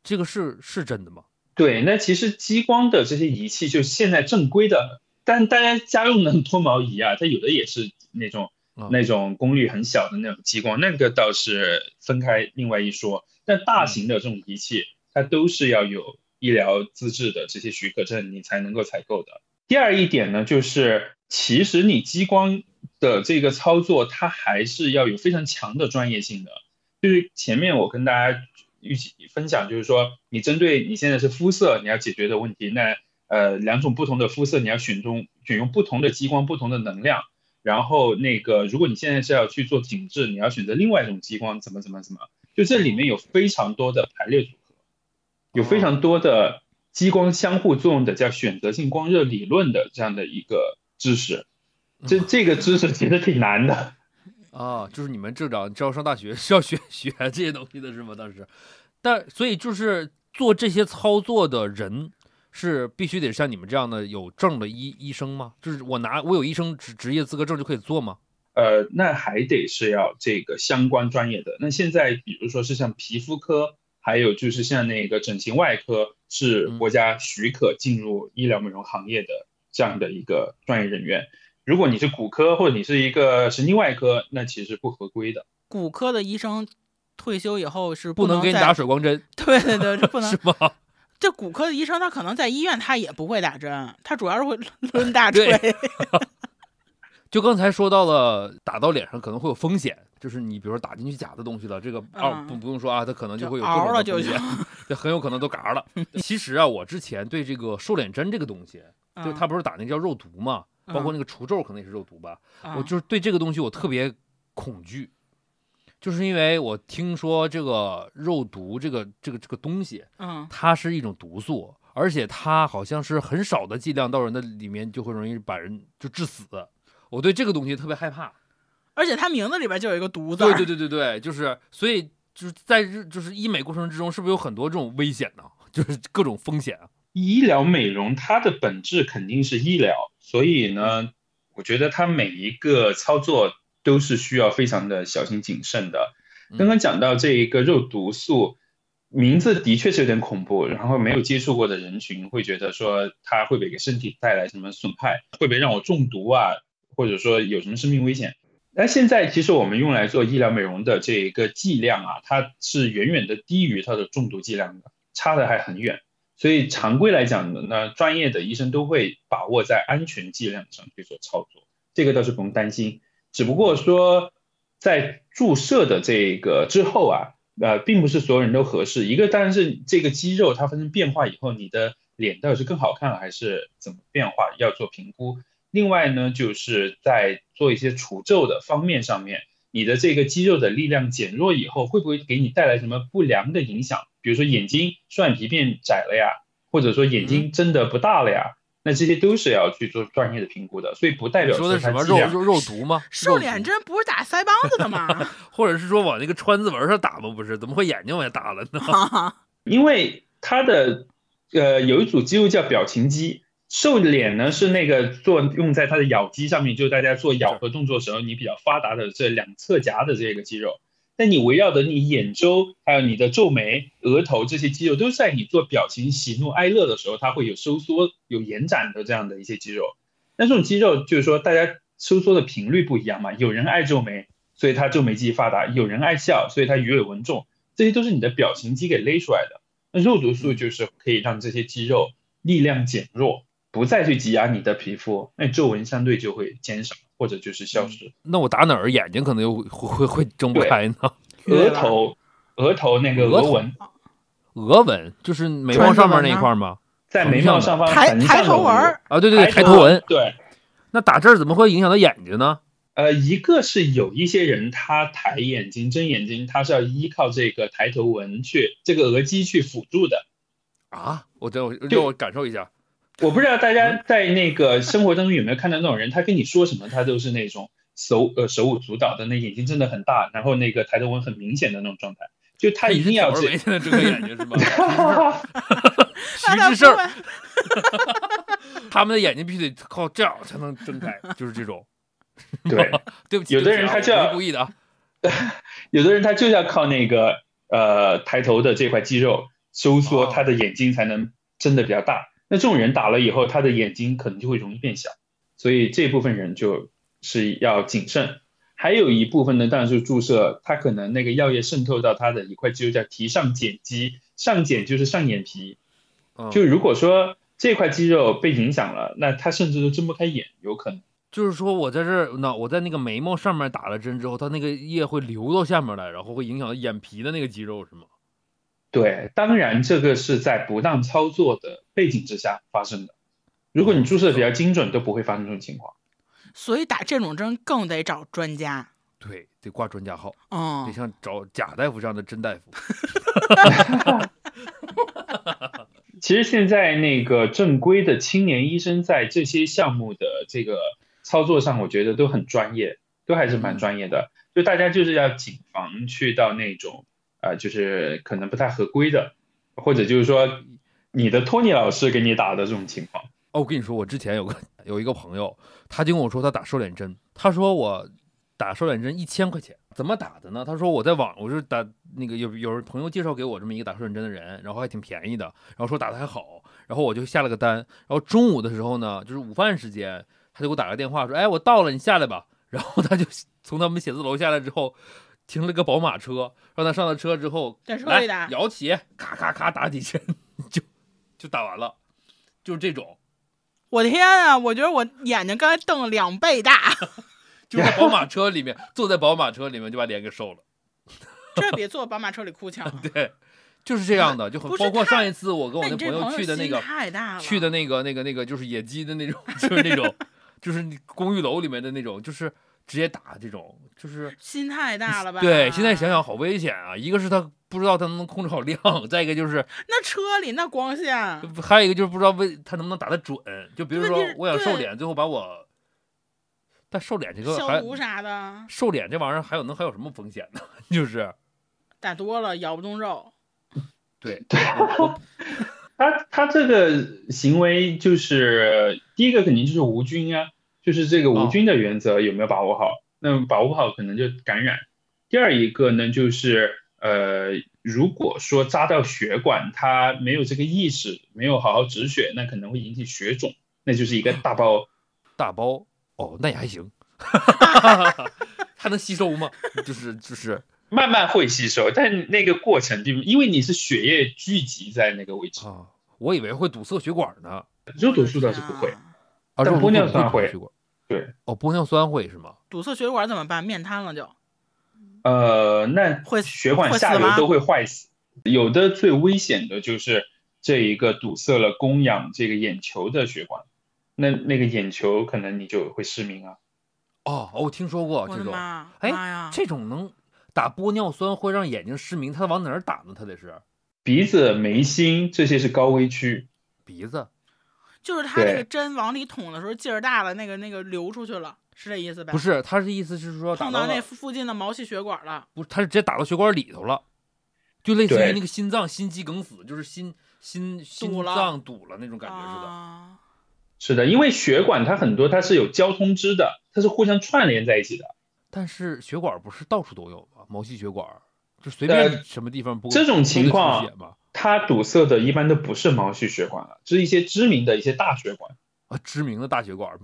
这个是是真的吗？对，那其实激光的这些仪器，就现在正规的，但大家家用的脱毛仪啊，它有的也是那种那种功率很小的那种激光，那个倒是分开另外一说。但大型的这种仪器，它都是要有医疗资质的这些许可证，你才能够采购的。第二一点呢，就是其实你激光的这个操作，它还是要有非常强的专业性的。就是前面我跟大家。预期分享就是说，你针对你现在是肤色你要解决的问题，那呃两种不同的肤色你要选中选用不同的激光不同的能量，然后那个如果你现在是要去做紧致，你要选择另外一种激光怎么怎么怎么，就这里面有非常多的排列组合，有非常多的激光相互作用的叫选择性光热理论的这样的一个知识，这这个知识其实挺难的。啊，就是你们正长知道上大学 是要学学这些东西的是吗？当时，但所以就是做这些操作的人是必须得像你们这样的有证的医医生吗？就是我拿我有医生职职业资格证就可以做吗？呃，那还得是要这个相关专业的。那现在比如说是像皮肤科，还有就是像那个整形外科，是国家许可进入医疗美容行业的这样的一个专业人员。如果你是骨科或者你是一个神经外科，那其实不合规的。骨科的医生退休以后是不能给你打水光针。对 对对，这不能 是吗？这骨科的医生他可能在医院他也不会打针，他主要是会抡大 锤。就刚才说到了打到脸上可能会有风险，就是你比如说打进去假的东西了，这个啊不不用说啊，它可能就会有各种风险，这很有可能都嘎了。其实啊，我之前对这个瘦脸针这个东西，就他不是打那叫肉毒嘛。包括那个除皱可能也是肉毒吧，我就是对这个东西我特别恐惧，就是因为我听说这个肉毒这个这个这个东西，嗯，它是一种毒素，而且它好像是很少的剂量到人的里面就会容易把人就致死，我对这个东西特别害怕，而且它名字里边就有一个毒字，对对对对对，就是所以就是在日就是医美过程之中，是不是有很多这种危险呢？就是各种风险啊。医疗美容它的本质肯定是医疗，所以呢，我觉得它每一个操作都是需要非常的小心谨慎的。刚刚讲到这一个肉毒素，名字的确是有点恐怖，然后没有接触过的人群会觉得说它会不会给身体带来什么损害，会不会让我中毒啊，或者说有什么生命危险？那现在其实我们用来做医疗美容的这一个剂量啊，它是远远的低于它的中毒剂量的，差的还很远。所以常规来讲呢，那专业的医生都会把握在安全剂量上去做操作，这个倒是不用担心。只不过说，在注射的这个之后啊，呃，并不是所有人都合适。一个当然是这个肌肉它发生变化以后，你的脸到底是更好看了还是怎么变化，要做评估。另外呢，就是在做一些除皱的方面上面，你的这个肌肉的力量减弱以后，会不会给你带来什么不良的影响？比如说眼睛双眼皮变窄了呀，或者说眼睛睁的不大了呀，那这些都是要去做专业的评估的，所以不代表说的什么肉肉肉毒吗？瘦脸针不是打腮帮子的吗？或者是说往那个川字纹上打吗？不是，怎么会眼睛往下打了呢？因为它的呃有一组肌肉叫表情肌，瘦脸呢是那个做用在它的咬肌上面，就是大家做咬合动作时候你比较发达的这两侧颊的这个肌肉。那你围绕的你眼周，还有你的皱眉、额头这些肌肉，都是在你做表情、喜怒哀乐的时候，它会有收缩、有延展的这样的一些肌肉。那这种肌肉就是说，大家收缩的频率不一样嘛。有人爱皱眉，所以他皱眉肌发达；有人爱笑，所以他鱼尾纹重。这些都是你的表情肌给勒出来的。那肉毒素就是可以让这些肌肉力量减弱，不再去挤压你的皮肤，那皱纹相对就会减少或者就是消失。那我打哪儿眼睛可能又会会会睁不开呢？额头，额头那个额纹，额纹就是眉毛上面那一块吗？在眉毛上方抬抬头纹啊，对对对，抬头纹。对，那打这儿怎么会影响到眼睛呢？呃，一个是有一些人他抬眼睛、睁眼睛，他是要依靠这个抬头纹去这个额肌去辅助的。啊，我等我让我感受一下。我不知道大家在那个生活当中有没有看到那种人，他跟你说什么，他都是那种手呃手舞足蹈的，那眼睛睁得很大，然后那个抬头纹很明显的那种状态，就他一定要睁开眼睛是吧？徐志胜，他们的眼睛必须得靠这样才能睁开，就是这种。对，对不起，有的人他就要故意的，有的人他就要靠那个呃抬头的这块肌肉收缩，他的眼睛才能睁得比较大。那这种人打了以后，他的眼睛可能就会容易变小，所以这部分人就是要谨慎。还有一部分呢，当然是注射，他可能那个药液渗透到他的一块肌肉叫提上睑肌，上睑就是上眼皮。就如果说这块肌肉被影响了，那他甚至都睁不开眼，有可能。就是说我在这儿，那我在那个眉毛上面打了针之后，它那个液会流到下面来，然后会影响到眼皮的那个肌肉，是吗？对，当然这个是在不当操作的背景之下发生的。如果你注射的比较精准，都不会发生这种情况。所以打这种针更得找专家，对，得挂专家号，嗯，得像找贾大夫这样的真大夫。其实现在那个正规的青年医生在这些项目的这个。操作上我觉得都很专业，都还是蛮专业的。就大家就是要谨防去到那种呃，就是可能不太合规的，或者就是说你的托尼老师给你打的这种情况。哦，我跟你说，我之前有个 有一个朋友，他就跟我说他打瘦脸针，他说我打瘦脸针一千块钱，怎么打的呢？他说我在网，我是打那个有有朋友介绍给我这么一个打瘦脸针的人，然后还挺便宜的，然后说打的还好，然后我就下了个单，然后中午的时候呢，就是午饭时间。他就给我打个电话说：“哎，我到了，你下来吧。”然后他就从他们写字楼下来之后，停了个宝马车，让他上了车之后，来摇起，咔咔咔打几针，就就打完了，就是这种。我天啊！我觉得我眼睛刚才瞪了两倍大，就在宝马车里面，坐在宝马车里面就把脸给瘦了。这比坐宝马车里哭强。对。就是这样的，就很包括上一次我跟我那朋友去的那个去的那个那个那个就是野鸡的那种，就是那种就是公寓楼里面的那种，就是直接打这种，就是心太大了吧？对，现在想想好危险啊！一个是他不知道他能不能控制好量，再一个就是 那车里那光线，还有一个就是不知道为他能不能打得准。就比如说我想瘦脸，最后把我，但瘦脸这个消毒啥的，瘦脸这玩意儿还有能还有什么风险呢？就是打多了咬不动肉。对对，他他这个行为就是第一个肯定就是无菌啊，就是这个无菌的原则有没有把握好？那把握不好可能就感染。第二一个呢，就是呃，如果说扎到血管，它没有这个意识，没有好好止血，那可能会引起血肿，那就是一个大包大包哦，那也还行，它能吸收吗？就是就是。慢慢会吸收，但那个过程就因为你是血液聚集在那个位置啊，我以为会堵塞血管呢。肉毒素倒是不会，但玻尿酸会。对，哦，玻尿酸会是吗？堵塞血管怎么办？面瘫了就。呃，那会血管下流都会坏死。有的最危险的就是这一个堵塞了供氧这个眼球的血管，那那个眼球可能你就会失明啊。哦，我听说过这种。哎，这种能。打玻尿酸会让眼睛失明，他往哪儿打呢？他得是鼻子、眉心这些是高危区。鼻子，就是他那个针往里捅的时候劲儿大了，那个那个流出去了，是这意思呗？不是，他是意思是说碰到那附近的毛细血管了。不，他是直接打到血管里头了，就类似于那个心脏心肌梗死，就是心心心脏堵了那种感觉似的。是的，因为血管它很多它是有交通支的，它是互相串联在一起的。但是血管不是到处都有吗？毛细血管就随便什么地方不这种情况，它堵塞的一般都不是毛细血管了，是一些知名的一些大血管啊，知名的大血管，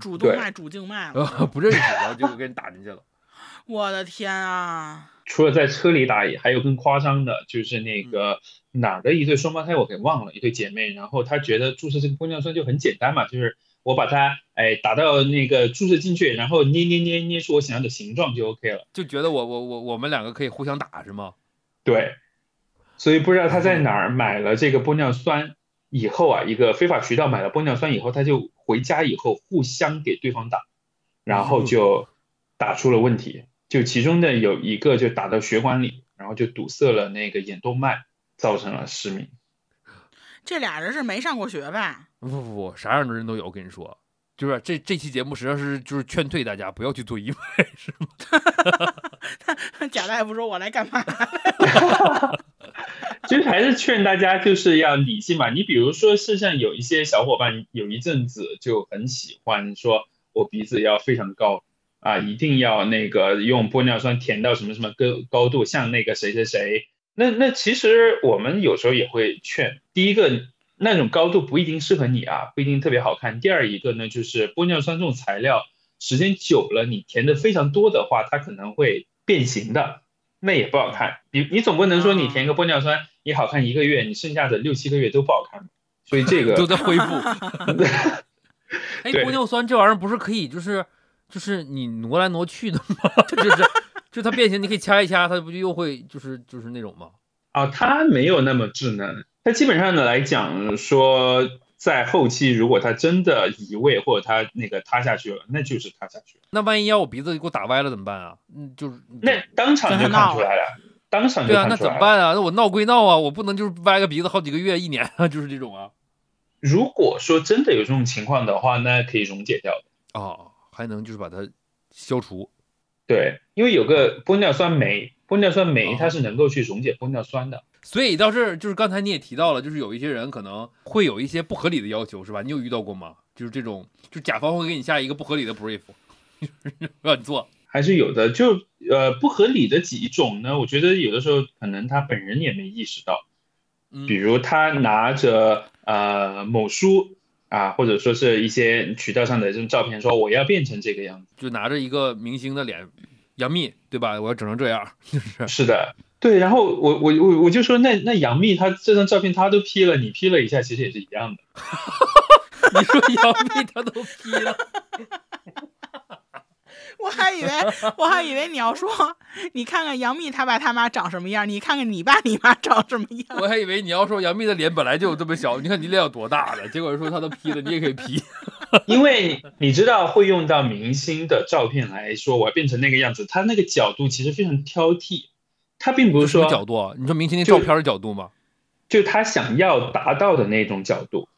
主动脉、主静脉 不认识，然后就给你打进去了。我的天啊！除了在车里打，还有更夸张的，就是那个哪儿的一对双胞胎，我给忘了，一对姐妹，然后她觉得注射这个玻尿酸就很简单嘛，就是我把它哎打到那个注射进去，然后捏捏捏捏出我想要的形状就 OK 了，就觉得我我我我们两个可以互相打是吗？对，所以不知道他在哪儿买了这个玻尿酸以后啊，一个非法渠道买了玻尿酸以后，他就回家以后互相给对方打，然后就打出了问题。就其中的有一个就打到血管里，然后就堵塞了那个眼动脉，造成了失明。这俩人是没上过学吧？不不不，啥样的人都有。我跟你说，就是这这期节目实际上是就是劝退大家不要去做医美，是吗？贾大夫说：“我来干嘛？” 其实还是劝大家就是要理性嘛。你比如说，是像有一些小伙伴有一阵子就很喜欢说，我鼻子要非常高。啊，一定要那个用玻尿酸填到什么什么高高度，像那个谁谁谁。那那其实我们有时候也会劝，第一个那种高度不一定适合你啊，不一定特别好看。第二一个呢，就是玻尿酸这种材料，时间久了你填的非常多的话，它可能会变形的，那也不好看。你你总不能说你填个玻尿酸你好看一个月，你剩下的六七个月都不好看。所以这个都在恢复。哎，玻尿酸这玩意儿不是可以就是。就是你挪来挪去的吗？就是就它变形，你可以掐一掐，它不就又会就是就是那种吗？啊，它没有那么智能。它基本上的来讲说，在后期如果他真的移位或者他那个塌下去了，那就是塌下去了。那万一要我鼻子给我打歪了怎么办啊？嗯，就是那当场就看出来了，当场就看出来了。对啊，那怎么办啊？那我闹归闹啊，我不能就是歪个鼻子好几个月、一年啊，就是这种啊。如果说真的有这种情况的话，那可以溶解掉的。哦。还能就是把它消除，对，因为有个玻尿酸酶，玻尿酸酶它是能够去溶解玻尿酸的。所以到这就是刚才你也提到了，就是有一些人可能会有一些不合理的要求，是吧？你有遇到过吗？就是这种，就甲方会给你下一个不合理的 brief，让你做，还是有的。就呃不合理的几种呢？我觉得有的时候可能他本人也没意识到，比如他拿着呃某书。啊，或者说是一些渠道上的这种照片，说我要变成这个样子，就拿着一个明星的脸，杨幂，对吧？我要整成这样，就是是的，对。然后我我我我就说，那那杨幂她这张照片她都 P 了，你 P 了一下，其实也是一样的。你说杨幂她都 P 了。我还以为我还以为你要说，你看看杨幂她爸她妈长什么样，你看看你爸你妈长什么样。我还以为你要说杨幂的脸本来就有这么小，你看你脸有多大了，结果说她都 P 了，你也可以 P。因为你知道会用到明星的照片来说，我要变成那个样子，他那个角度其实非常挑剔，他并不是说角度，你说明星那照片的角度吗？就他想要达到的那种角度，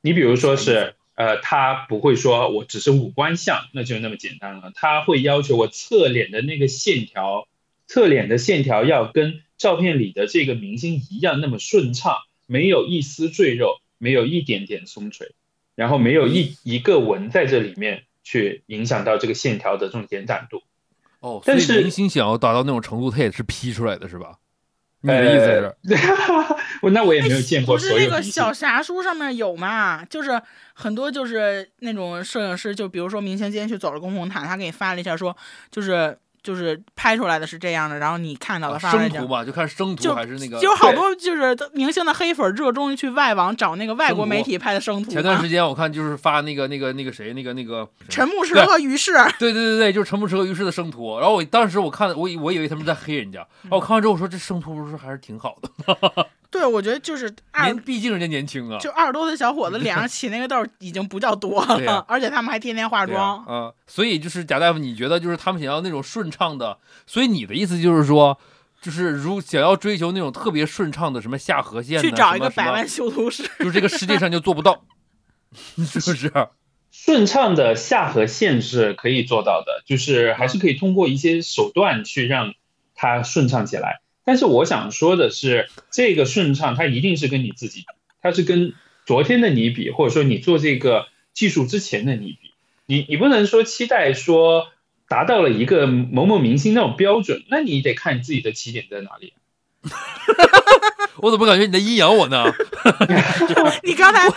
你比如说是。呃，他不会说我只是五官像，那就那么简单了。他会要求我侧脸的那个线条，侧脸的线条要跟照片里的这个明星一样那么顺畅，没有一丝赘肉，没有一点点松垂，然后没有一一个纹在这里面去影响到这个线条的这种延展度。哦，但是明星想要达到那种程度，他也是 P 出来的，是吧？你的意思是？我那我也没有见过。不是那个小啥书上面有嘛？就是很多就是那种摄影师，就比如说明星今天去走了公红毯，他给你发了一下说，就是。就是拍出来的是这样的，然后你看到的生图吧，就看生图还是那个，就好多就是明星的黑粉热衷于去外网找那个外国媒体拍的生图。前段时间我看就是发那个那个那个谁那个那个陈牧驰和于适，对对对对，就是陈牧驰和于适的生图。然后我当时我看我我以为他们在黑人家，然后我看完之后我说这生图不是还是挺好的。对，我觉得就是二，毕竟人家年轻啊，就二十多岁小伙子脸上 起那个痘已经不叫多了，而且他们还天天化妆。嗯，所以就是贾大夫，你觉得就是他们想要那种顺畅的，所以你的意思就是说，就是如想要追求那种特别顺畅的什么下颌线，去找一个百万修图师，就是这个世界上就做不到 是不是？顺畅的下颌线是可以做到的，就是还是可以通过一些手段去让它顺畅起来。但是我想说的是，这个顺畅它一定是跟你自己，它是跟昨天的你比，或者说你做这个技术之前的你比，你你不能说期待说达到了一个某某明星那种标准，那你得看你自己的起点在哪里。我怎么感觉你在阴阳我呢？你刚才，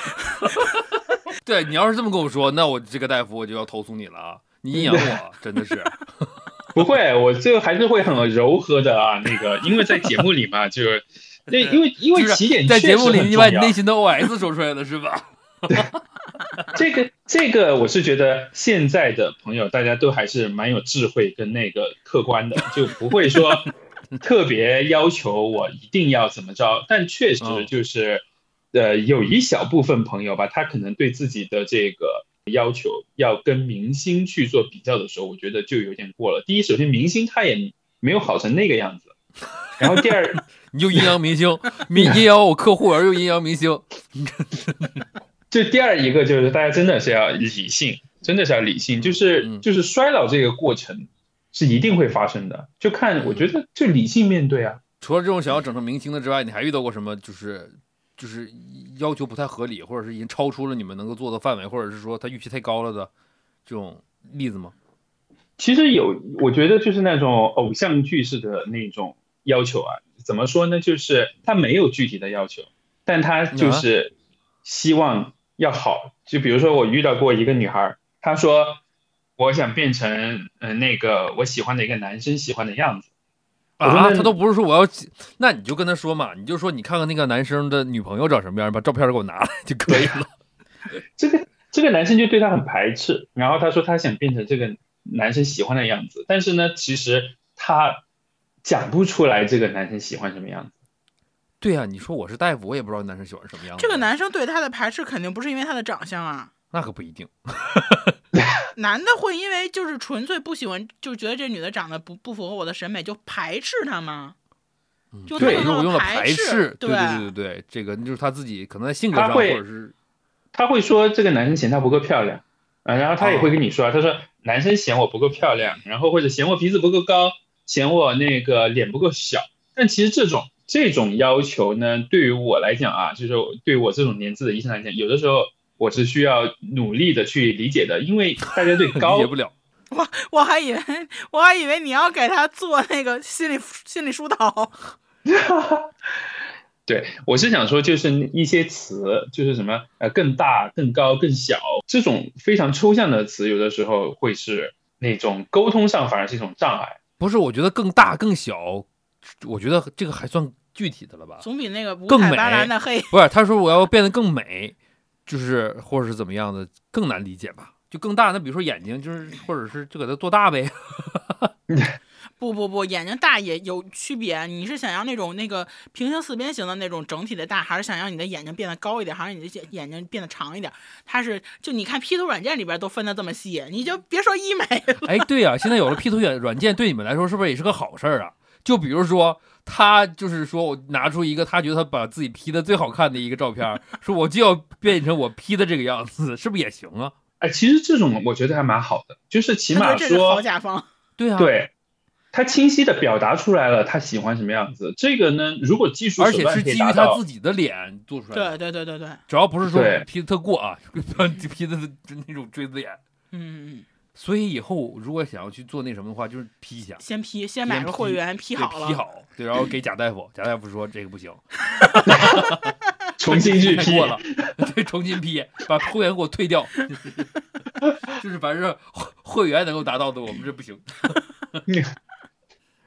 对你要是这么跟我说，那我这个大夫我就要投诉你了啊！你阴阳我，真的是。不会，我最后还是会很柔和的啊。那个，因为在节目里嘛，就是 那因为因为起点在节目里，你把你内心的 OS 说出来了是吧？对这个这个，我是觉得现在的朋友大家都还是蛮有智慧跟那个客观的，就不会说特别要求我一定要怎么着。但确实就是，呃，有一小部分朋友吧，他可能对自己的这个要求要跟明星去做比较的时候，我觉得就有点过了。第一，首先明星他也没有好成那个样子，然后第二，你就阴阳明星，阴阳我客户，而又阴阳明星。就第二一个就是大家真的是要理性，真的是要理性，就是就是衰老这个过程是一定会发生的，就看我觉得就理性面对啊。除了这种想要整成明星的之外，你还遇到过什么就是就是要求不太合理，或者是已经超出了你们能够做的范围，或者是说他预期太高了的这种例子吗？其实有，我觉得就是那种偶像剧式的那种要求啊，怎么说呢？就是他没有具体的要求，但他就是希望。要好，就比如说我遇到过一个女孩，她说我想变成嗯那个我喜欢的一个男生喜欢的样子啊，他都不是说我要，那你就跟他说嘛，你就说你看看那个男生的女朋友长什么样，把照片给我拿来就可以了。这个这个男生就对他很排斥，然后他说他想变成这个男生喜欢的样子，但是呢，其实他讲不出来这个男生喜欢什么样子。对呀，你说我是大夫，我也不知道男生喜欢什么样子。这个男生对他的排斥肯定不是因为他的长相啊，那可不一定。男的会因为就是纯粹不喜欢，就觉得这女的长得不不符合我的审美，就排斥她吗？就对，用用了排斥，对对对对对，这个就是他自己可能在性格上或者是他会说这个男生嫌她不够漂亮啊，然后他也会跟你说，他说男生嫌我不够漂亮，然后或者嫌我鼻子不够高，嫌我那个脸不够小，但其实这种。这种要求呢，对于我来讲啊，就是对我这种年纪的医生来讲，有的时候我是需要努力的去理解的，因为大家对 高理解不了。我我还以为我还以为你要给他做那个心理心理疏导。对，我是想说，就是一些词，就是什么呃，更大、更高、更小这种非常抽象的词，有的时候会是那种沟通上反而是一种障碍。不是，我觉得更大、更小。我觉得这个还算具体的了吧，总比那个更美的黑不是？他说我要变得更美，就是或者是怎么样的更难理解吧？就更大，那比如说眼睛，就是或者是就给它做大呗。不不不，眼睛大也有区别。你是想要那种那个平行四边形的那种整体的大，还是想要你的眼睛变得高一点，还是你的眼眼睛变得长一点？它是就你看 P 图软件里边都分的这么细，你就别说医美了。哎，对呀，现在有了 P 图软软件，对你们来说是不是也是个好事儿啊？就比如说，他就是说我拿出一个他觉得他把自己 P 的最好看的一个照片，说我就要变成我 P 的这个样子，是不是也行啊？哎，其实这种我觉得还蛮好的，就是起码说好甲方，对啊，对，他清晰的表达出来了他喜欢什么样子。这个呢，如果技术而且是基于他自己的脸做出来的，对对对对对，主要不是说 P 的特过啊，P 的那种锥子眼，嗯嗯。所以以后如果想要去做那什么的话，就是批一下，先批先买个会员 P 好了，P 好，对，然后给贾大夫，贾大夫说这个不行，重新去批了，对，重新批把会员给我退掉，就是凡是会员能够达到的，我们这不行。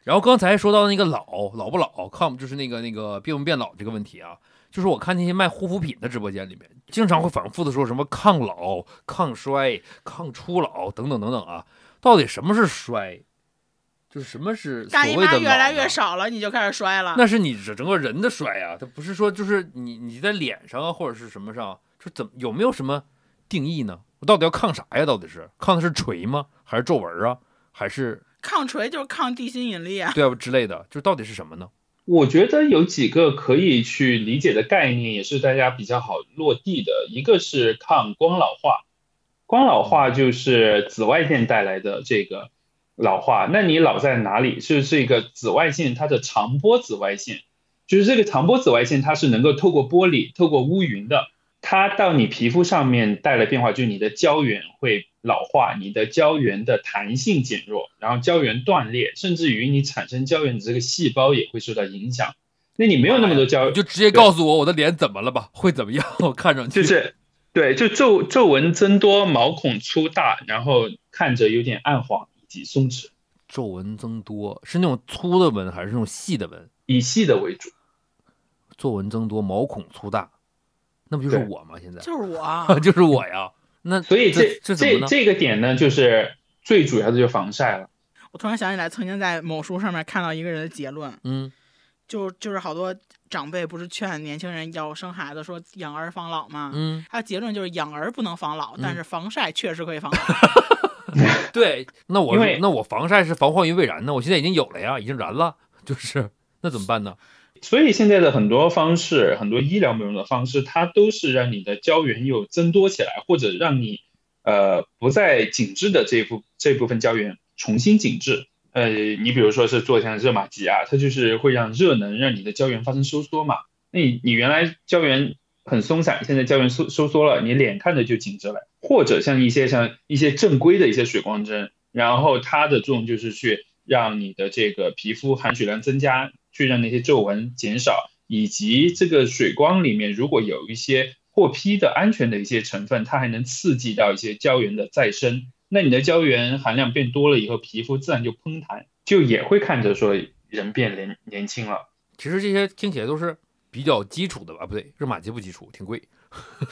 然后刚才说到那个老老不老，，com 就是那个那个变不变老这个问题啊。就是我看那些卖护肤品的直播间里面，经常会反复的说什么抗老、抗衰、抗初老等等等等啊，到底什么是衰？就是什么是所谓的老？越来越少了，你就开始衰了。那是你整个人的衰啊，它不是说就是你你在脸上啊或者是什么上，就怎么有没有什么定义呢？我到底要抗啥呀？到底是抗的是垂吗？还是皱纹啊？还是抗垂就是抗地心引力啊？对啊之类的，就到底是什么呢？我觉得有几个可以去理解的概念，也是大家比较好落地的。一个是抗光老化，光老化就是紫外线带来的这个老化。那你老在哪里？是这个紫外线它的长波紫外线，就是这个长波紫外线，它是能够透过玻璃、透过乌云的，它到你皮肤上面带来变化，就是你的胶原会。老化，你的胶原的弹性减弱，然后胶原断裂，甚至于你产生胶原的这个细胞也会受到影响。那你没有那么多胶，就直接告诉我我的脸怎么了吧？会怎么样？我看上去就是，对，就皱皱纹增多，毛孔粗大，然后看着有点暗黄以及松弛。皱纹增多，是那种粗的纹还是那种细的纹？以细的为主。皱纹增多，毛孔粗大，那不就是我吗？现在就是我，就是我呀。那所以这这这这个点呢，就是最主要的就是防晒了。我突然想起来，曾经在某书上面看到一个人的结论，嗯，就就是好多长辈不是劝年轻人要生孩子，说养儿防老吗？嗯，他结论就是养儿不能防老，但是防晒确实可以防老。对，那我那我防晒是防患于未然呢，我现在已经有了呀，已经燃了，就是那怎么办呢？所以现在的很多方式，很多医疗美容的方式，它都是让你的胶原又增多起来，或者让你呃不再紧致的这部这部分胶原重新紧致。呃，你比如说是做像热玛吉啊，它就是会让热能让你的胶原发生收缩嘛。那你你原来胶原很松散，现在胶原收收缩了，你脸看着就紧致了。或者像一些像一些正规的一些水光针，然后它的作用就是去让你的这个皮肤含水量增加。去让那些皱纹减少，以及这个水光里面如果有一些获批的安全的一些成分，它还能刺激到一些胶原的再生。那你的胶原含量变多了以后，皮肤自然就嘭弹，就也会看着说人变年年轻了。其实这些听起来都是比较基础的吧？不对，热玛吉不基础，挺贵。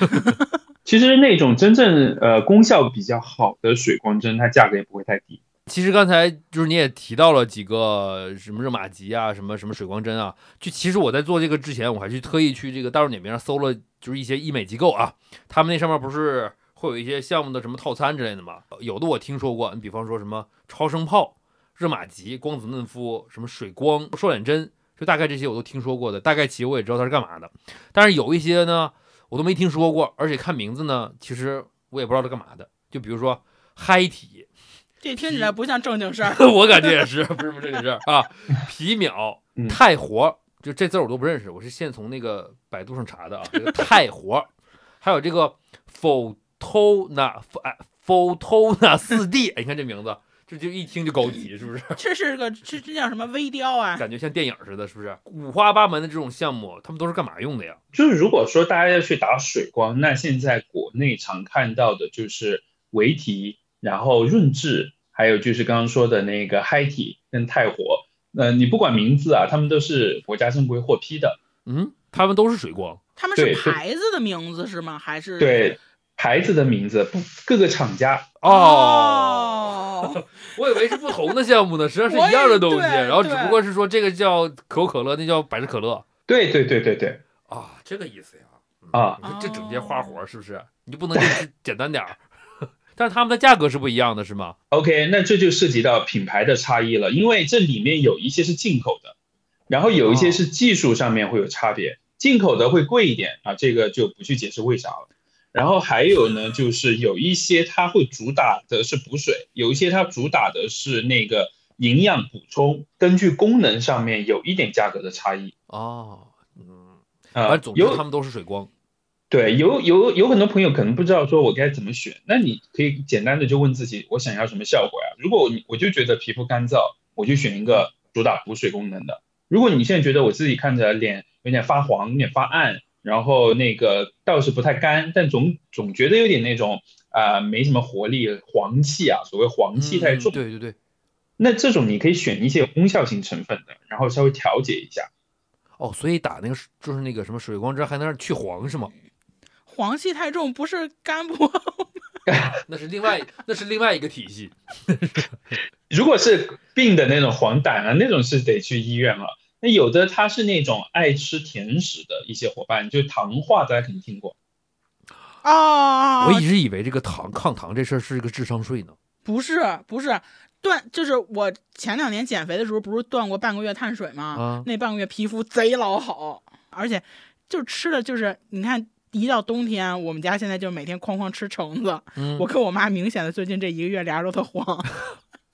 其实那种真正呃功效比较好的水光针，它价格也不会太低。其实刚才就是你也提到了几个什么热玛吉啊，什么什么水光针啊。就其实我在做这个之前，我还去特意去这个大众点评上搜了，就是一些医美机构啊，他们那上面不是会有一些项目的什么套餐之类的吗？有的我听说过，你比方说什么超声炮、热玛吉、光子嫩肤、什么水光、瘦脸针，就大概这些我都听说过的，大概其实我也知道它是干嘛的。但是有一些呢，我都没听说过，而且看名字呢，其实我也不知道它干嘛的。就比如说嗨体。这听起来不像正经事儿，我感觉也是，不是不正经事儿啊。皮秒、太活，就这字我都不认识，我是现从那个百度上查的啊。这个太活，还有这个 Photona Photona 四 D，你看这名字，这就一听就高级，是不是？这是个这这叫什么微雕啊？感觉像电影似的，是不是？五花八门的这种项目，他们都是干嘛用的呀？就是如果说大家要去打水光，那现在国内常看到的就是维提，然后润致。还有就是刚刚说的那个嗨体跟泰火，呃，你不管名字啊，他们都是国家正规获批的。嗯，他们都是水光，他们是牌子的名字是吗？还是对牌子的名字不各个厂家哦。我以为是不同的项目呢，实际上是一样的东西，然后只不过是说这个叫可口可乐，那叫百事可乐。对对对对对啊，这个意思呀啊，这整些花活是不是？你就不能就是 简单点儿？但是他们的价格是不一样的，是吗？OK，那这就涉及到品牌的差异了，因为这里面有一些是进口的，然后有一些是技术上面会有差别，进口的会贵一点啊，这个就不去解释为啥了。然后还有呢，就是有一些它会主打的是补水，有一些它主打的是那个营养补充，根据功能上面有一点价格的差异。哦，嗯，啊，总之他们都是水光。对，有有有很多朋友可能不知道说我该怎么选，那你可以简单的就问自己，我想要什么效果呀？如果我我就觉得皮肤干燥，我就选一个主打补水功能的。如果你现在觉得我自己看着脸有点发黄，有点发暗，然后那个倒是不太干，但总总觉得有点那种啊没什么活力，黄气啊，所谓黄气太重。对对对。那这种你可以选一些功效型成分的，然后稍微调节一下。哦，所以打那个就是那个什么水光针还能去黄是吗？黄气太重不是肝不好那是另外那是另外一个体系。如果是病的那种黄疸啊，那种是得去医院了。那有的他是那种爱吃甜食的一些伙伴，就糖化，大家肯定听过啊。我一直以为这个糖抗糖这事儿是一个智商税呢。不是不是断，就是我前两年减肥的时候不是断过半个月碳水吗？那半个月皮肤贼老好，而且就吃的就是你看。一到冬天，我们家现在就每天哐哐吃橙子。我跟我妈明显的最近这一个月俩人都特黄，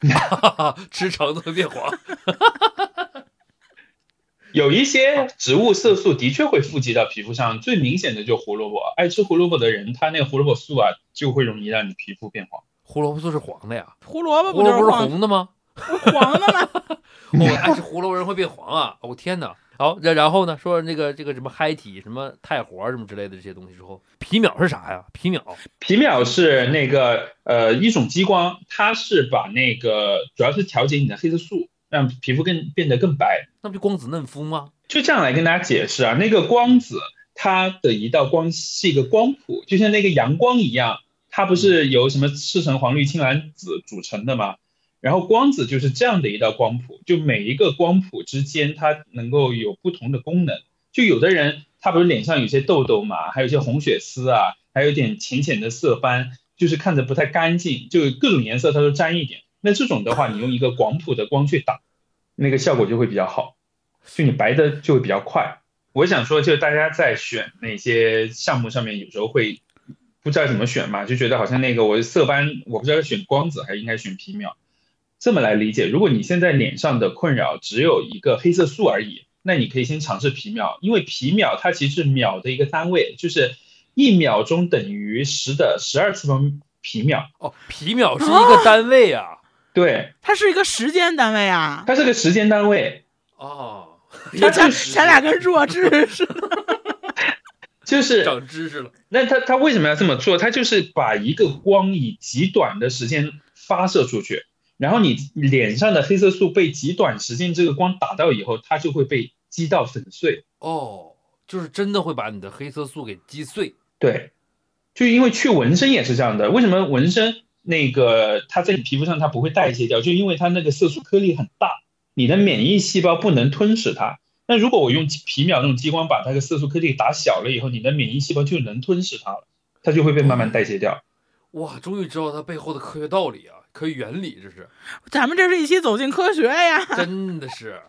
吃橙子会变黄。有一些植物色素的确会富集到皮肤上，最明显的就胡萝卜。爱吃胡萝卜的人，他那个胡萝卜素啊，就会容易让你皮肤变黄。胡萝卜素是黄的呀？胡萝卜不是红的吗？黄的吗？我爱吃胡萝卜人会变黄啊！我天哪！好，然然后呢，说那个这个什么嗨体、什么太活什么之类的这些东西之后，皮秒是啥呀？皮秒，皮秒是那个呃一种激光，它是把那个主要是调节你的黑色素，让皮肤更变得更白。那不就光子嫩肤吗？就这样来跟大家解释啊，那个光子它的一道光是一个光谱，就像那个阳光一样，它不是由什么赤橙黄绿青蓝紫组成的吗？然后光子就是这样的一道光谱，就每一个光谱之间它能够有不同的功能。就有的人他不是脸上有些痘痘嘛，还有一些红血丝啊，还有点浅浅的色斑，就是看着不太干净，就各种颜色它都沾一点。那这种的话，你用一个广谱的光去打，那个效果就会比较好，就你白的就会比较快。我想说，就大家在选那些项目上面，有时候会不知道怎么选嘛，就觉得好像那个我色斑，我不知道选光子还是应该选皮秒。这么来理解，如果你现在脸上的困扰只有一个黑色素而已，那你可以先尝试皮秒，因为皮秒它其实是秒的一个单位，就是一秒钟等于十的十二次方皮秒。哦，皮秒是一个单位啊？对，它是一个时间单位啊。它是个时间单位。哦，咱咱俩跟弱智似的。就是长知识了。那他他为什么要这么做？他就是把一个光以极短的时间发射出去。然后你脸上的黑色素被极短时间这个光打到以后，它就会被击到粉碎。哦，就是真的会把你的黑色素给击碎。对，就因为去纹身也是这样的。为什么纹身那个它在你皮肤上它不会代谢掉？就因为它那个色素颗粒很大，你的免疫细胞不能吞噬它。那如果我用皮秒那种激光把它的色素颗粒打小了以后，你的免疫细胞就能吞噬它了，它就会被慢慢代谢掉。哇，终于知道它背后的科学道理啊！可以原理，这是，咱们这是一期走进科学呀，真的是，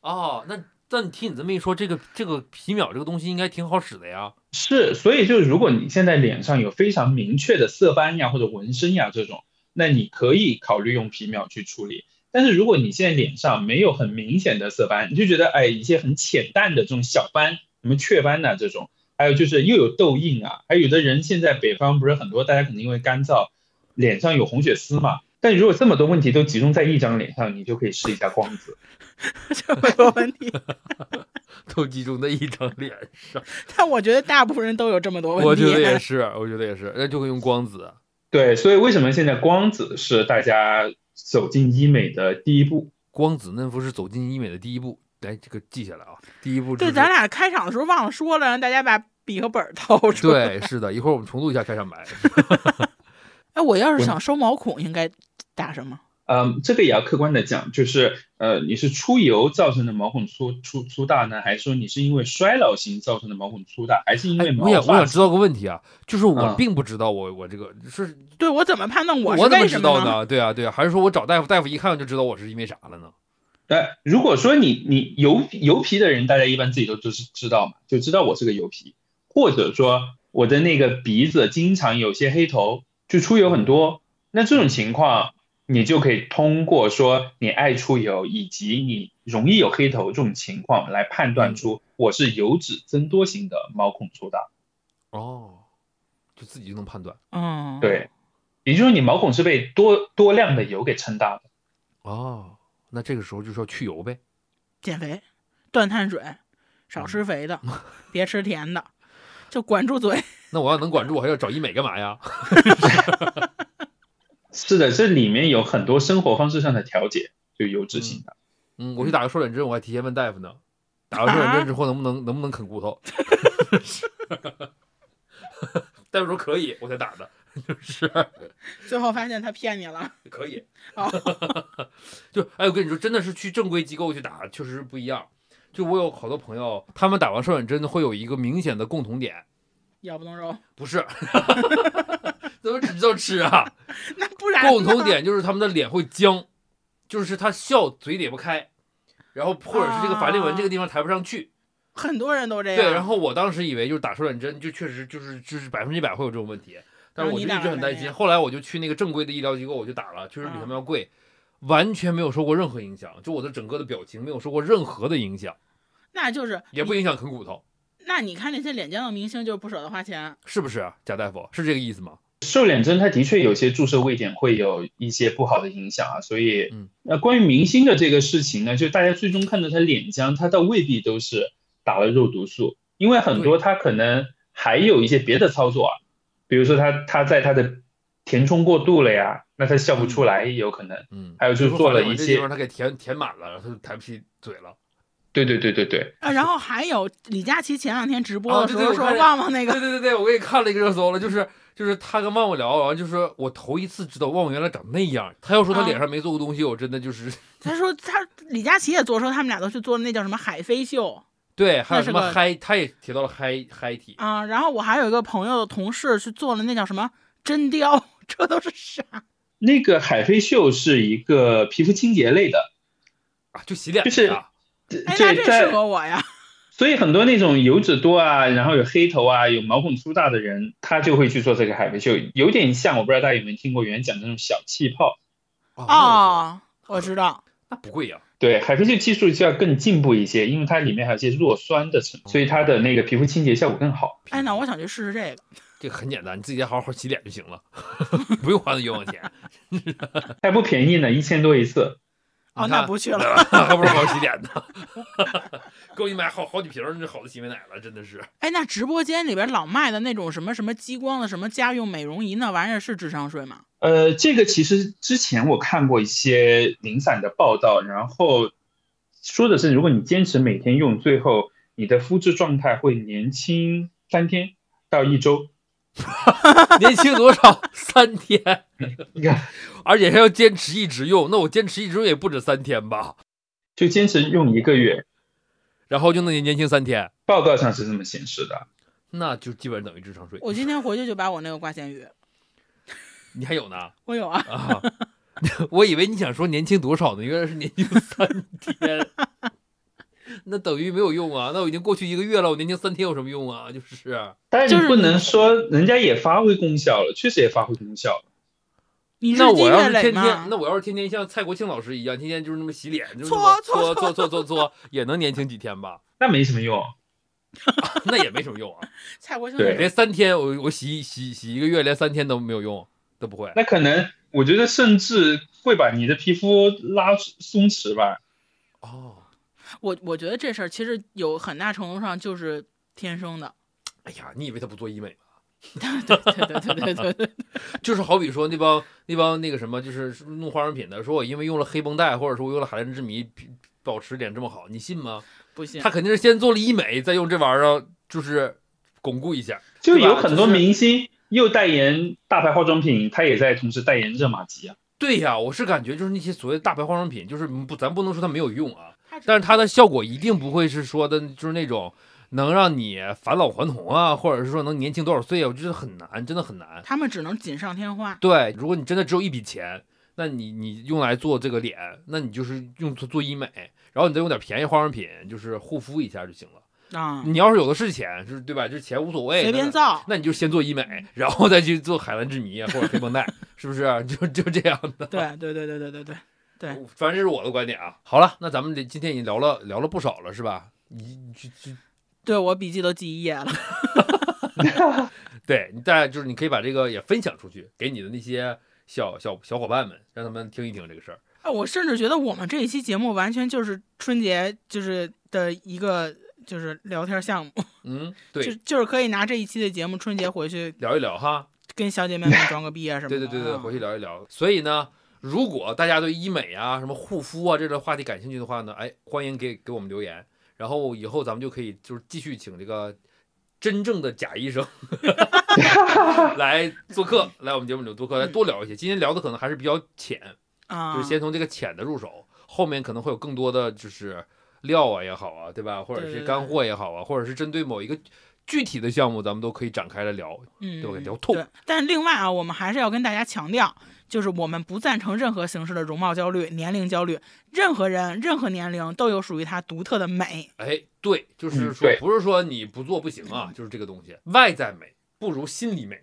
哦，那那你听你这么一说，这个这个皮秒这个东西应该挺好使的呀。是，所以就是如果你现在脸上有非常明确的色斑呀或者纹身呀这种，那你可以考虑用皮秒去处理。但是如果你现在脸上没有很明显的色斑，你就觉得哎一些很浅淡的这种小斑，什么雀斑呐这种，还有就是又有痘印啊，还有的人现在北方不是很多，大家可能因为干燥。脸上有红血丝嘛？但如果这么多问题都集中在一张脸上，你就可以试一下光子。这么多问题 都集中在一张脸上，但我觉得大部分人都有这么多问题。我觉得也是，我觉得也是，那就会用光子。对，所以为什么现在光子是大家走进医美的第一步？光子嫩肤是走进医美的第一步，来这个记下来啊！第一步。对，咱俩开场的时候忘了说了，让大家把笔和本 掏出来。对，是的，一会儿我们重录一下开场白。哎，我要是想收毛孔，应该打什么？嗯，这个也要客观的讲，就是呃，你是出油造成的毛孔粗粗粗大呢，还是说你是因为衰老型造成的毛孔粗大，还是因为毛？我想我想知道个问题啊，就是我并不知道我我这个是对我怎么判断我我怎么知道呢？对啊对啊，还是说我找大夫，大夫一看就知道我是因为啥了呢？哎，如果说你你油油皮的人，大家一般自己都都是知道嘛，就知道我是个油皮，或者说我的那个鼻子经常有些黑头。就出油很多，那这种情况，你就可以通过说你爱出油以及你容易有黑头这种情况来判断出我是油脂增多型的毛孔粗大。哦，就自己就能判断。嗯，对，也就是说你毛孔是被多多量的油给撑大的。哦，那这个时候就是要去油呗，减肥，断碳水，少吃肥的，别吃甜的。就管住嘴。那我要能管住，我还要找医美干嘛呀？是的，这里面有很多生活方式上的调节，就油脂型的。嗯，我去打个瘦脸针，我还提前问大夫呢。打完瘦脸针之后，能不能能不能啃骨头？大夫说可以，我才打的。就是。最后发现他骗你了。可以。就哎，我跟你说，真的是去正规机构去打，确实是不一样。就我有好多朋友，他们打完瘦脸针会有一个明显的共同点，腰不动肉，不是，怎么只知道吃啊？那不然共同点就是他们的脸会僵，就是他笑嘴咧不开，然后或者是这个法令纹这个地方抬不上去，很多人都这样。对，然后我当时以为就是打瘦脸针就确实就是就是百分之一百会有这种问题，但是我就一直很担心。后来我就去那个正规的医疗机构，我就打了，确实比他们要贵。完全没有受过任何影响，就我的整个的表情没有受过任何的影响，那就是也不影响啃骨头。那你看那些脸僵的明星就是不舍得花钱，是不是啊？贾大夫是这个意思吗？瘦脸针它的确有些注射位点会有一些不好的影响啊，所以，嗯，那关于明星的这个事情呢，就大家最终看到他脸僵，他倒未必都是打了肉毒素，因为很多他可能还有一些别的操作啊，比如说他他在他的填充过度了呀，那他笑不出来也有可能，嗯，还有就是做了一些，他给填填满了，他就抬不起嘴了。对对对对对啊！然后还有李佳琦前两天直播的时候说旺旺那个，对对对对，我给你看了一个热搜了，就是就是他跟旺旺聊完，就是我头一次知道旺旺原来长那样。他要说他脸上没做过东西，我真的就是 他说他李佳琦也做，说他们俩都去做那叫什么海飞秀，对，还有什么嗨，他也提到了嗨嗨体啊。然后我还有一个朋友的同事去做了那叫什么针雕，这都是啥？那个海飞秀是一个皮肤清洁类的啊，就洗脸就是。哎，那这适合我呀。所以很多那种油脂多啊，然后有黑头啊，有毛孔粗大的人，他就会去做这个海飞秀，有点像我不知道大家有没有听过原讲那种小气泡。啊，我知道。那不贵呀。对，海飞秀技术就要更进步一些，因为它里面还有一些弱酸的成分，所以它的那个皮肤清洁效果更好。哎，那我想去试试这个。这个很简单，你自己家好好洗脸就行了，不用花那冤枉钱。还不便宜呢，一千多一次。哦，那不去了，还不如好洗脸呢。够你买好好几瓶这好的洗面奶了，真的是。哎，那直播间里边老卖的那种什么什么激光的什么家用美容仪，那玩意儿是智商税吗？呃，这个其实之前我看过一些零散的报道，然后说的是，如果你坚持每天用，最后你的肤质状态会年轻三天到一周。年轻多少？三天。你看，而且还要坚持一直用，那我坚持一直用也不止三天吧？就坚持用一个月，然后就能年轻三天。报告上是这么显示的，那就基本等于智商税。我今天回去就把我那个挂咸鱼。你还有呢？我有啊。啊，我以为你想说年轻多少呢？原来是年轻三天。那等于没有用啊！那我已经过去一个月了，我年轻三天有什么用啊？就是，但是你不能说人家也发挥功效了，确实也发挥功效了。那我要是天天，那我要是天天像蔡国庆老师一样，天天就是那么洗脸，就是搓搓搓搓搓搓，也能年轻几天吧？那没什么用，那也没什么用啊。蔡国庆对，连三天我我洗洗洗一个月，连三天都没有用，都不会。那可能我觉得甚至会把你的皮肤拉松弛吧。哦。我我觉得这事儿其实有很大程度上就是天生的。哎呀，你以为他不做医美吗？对对对对对对对，就是好比说那帮那帮那个什么，就是弄化妆品的，说我因为用了黑绷带，或者说我用了海蓝之谜，保持脸这么好，你信吗？不信。他肯定是先做了医美，再用这玩意儿就是巩固一下。就有很多明星又代言大牌化妆品，他也在同时代言热玛吉啊。对呀，我是感觉就是那些所谓的大牌化妆品，就是不，咱不能说它没有用啊。但是它的效果一定不会是说的，就是那种能让你返老还童啊，或者是说能年轻多少岁啊？我觉得很难，真的很难。他们只能锦上添花。对，如果你真的只有一笔钱，那你你用来做这个脸，那你就是用做做医美，然后你再用点便宜化妆品，就是护肤一下就行了。啊，你要是有的是钱，就是对吧？就是钱无所谓，随便造。那你就先做医美，然后再去做海蓝之谜或者黑绷带，是不是？就就这样的。对对对对对对对。对，反正这是我的观点啊。好了，那咱们这今天已经聊了聊了不少了，是吧？你这这对我笔记都记一页了。对你再就是你可以把这个也分享出去，给你的那些小小小伙伴们，让他们听一听这个事儿。啊，我甚至觉得我们这一期节目完全就是春节就是的一个就是聊天项目。嗯，对，就就是可以拿这一期的节目春节回去聊一聊哈，跟小姐妹们装个逼啊什么的。对对对对，回去聊一聊。所以呢。如果大家对医美啊、什么护肤啊这类话题感兴趣的话呢，哎，欢迎给给我们留言，然后以后咱们就可以就是继续请这个真正的假医生 来做客，来我们节目里做客，来多聊一些。今天聊的可能还是比较浅啊，就是先从这个浅的入手，后面可能会有更多的就是料啊也好啊，对吧？或者是干货也好啊，或者是针对某一个具体的项目，咱们都可以展开来聊，对吧？聊透。但是另外啊，我们还是要跟大家强调。就是我们不赞成任何形式的容貌焦虑、年龄焦虑。任何人、任何年龄都有属于他独特的美。哎，对，就是说，不是说你不做不行啊，就是这个东西。外在美不如心里美，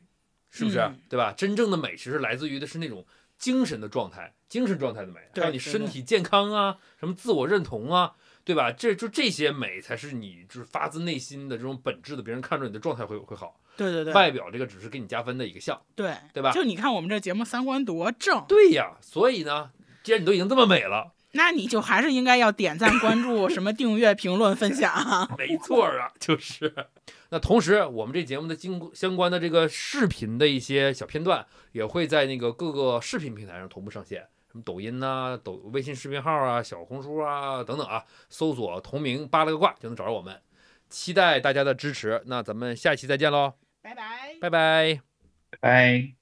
是不是？对吧？真正的美其实来自于的是那种精神的状态，精神状态的美，还有你身体健康啊，什么自我认同啊，对吧？这就这些美才是你就是发自内心的这种本质的，别人看着你的状态会会好。对对对，外表这个只是给你加分的一个项，对对吧？就你看我们这节目三观多正，对呀。所以呢，既然你都已经这么美了，那你就还是应该要点赞、关注、什么订阅、评论、分享。没错啊，就是。那同时，我们这节目的经相关的这个视频的一些小片段，也会在那个各个视频平台上同步上线，什么抖音呐、抖微信视频号啊、小红书啊等等啊，搜索同名扒了个卦就能找着我们。期待大家的支持，那咱们下期再见喽！拜拜，拜拜，拜。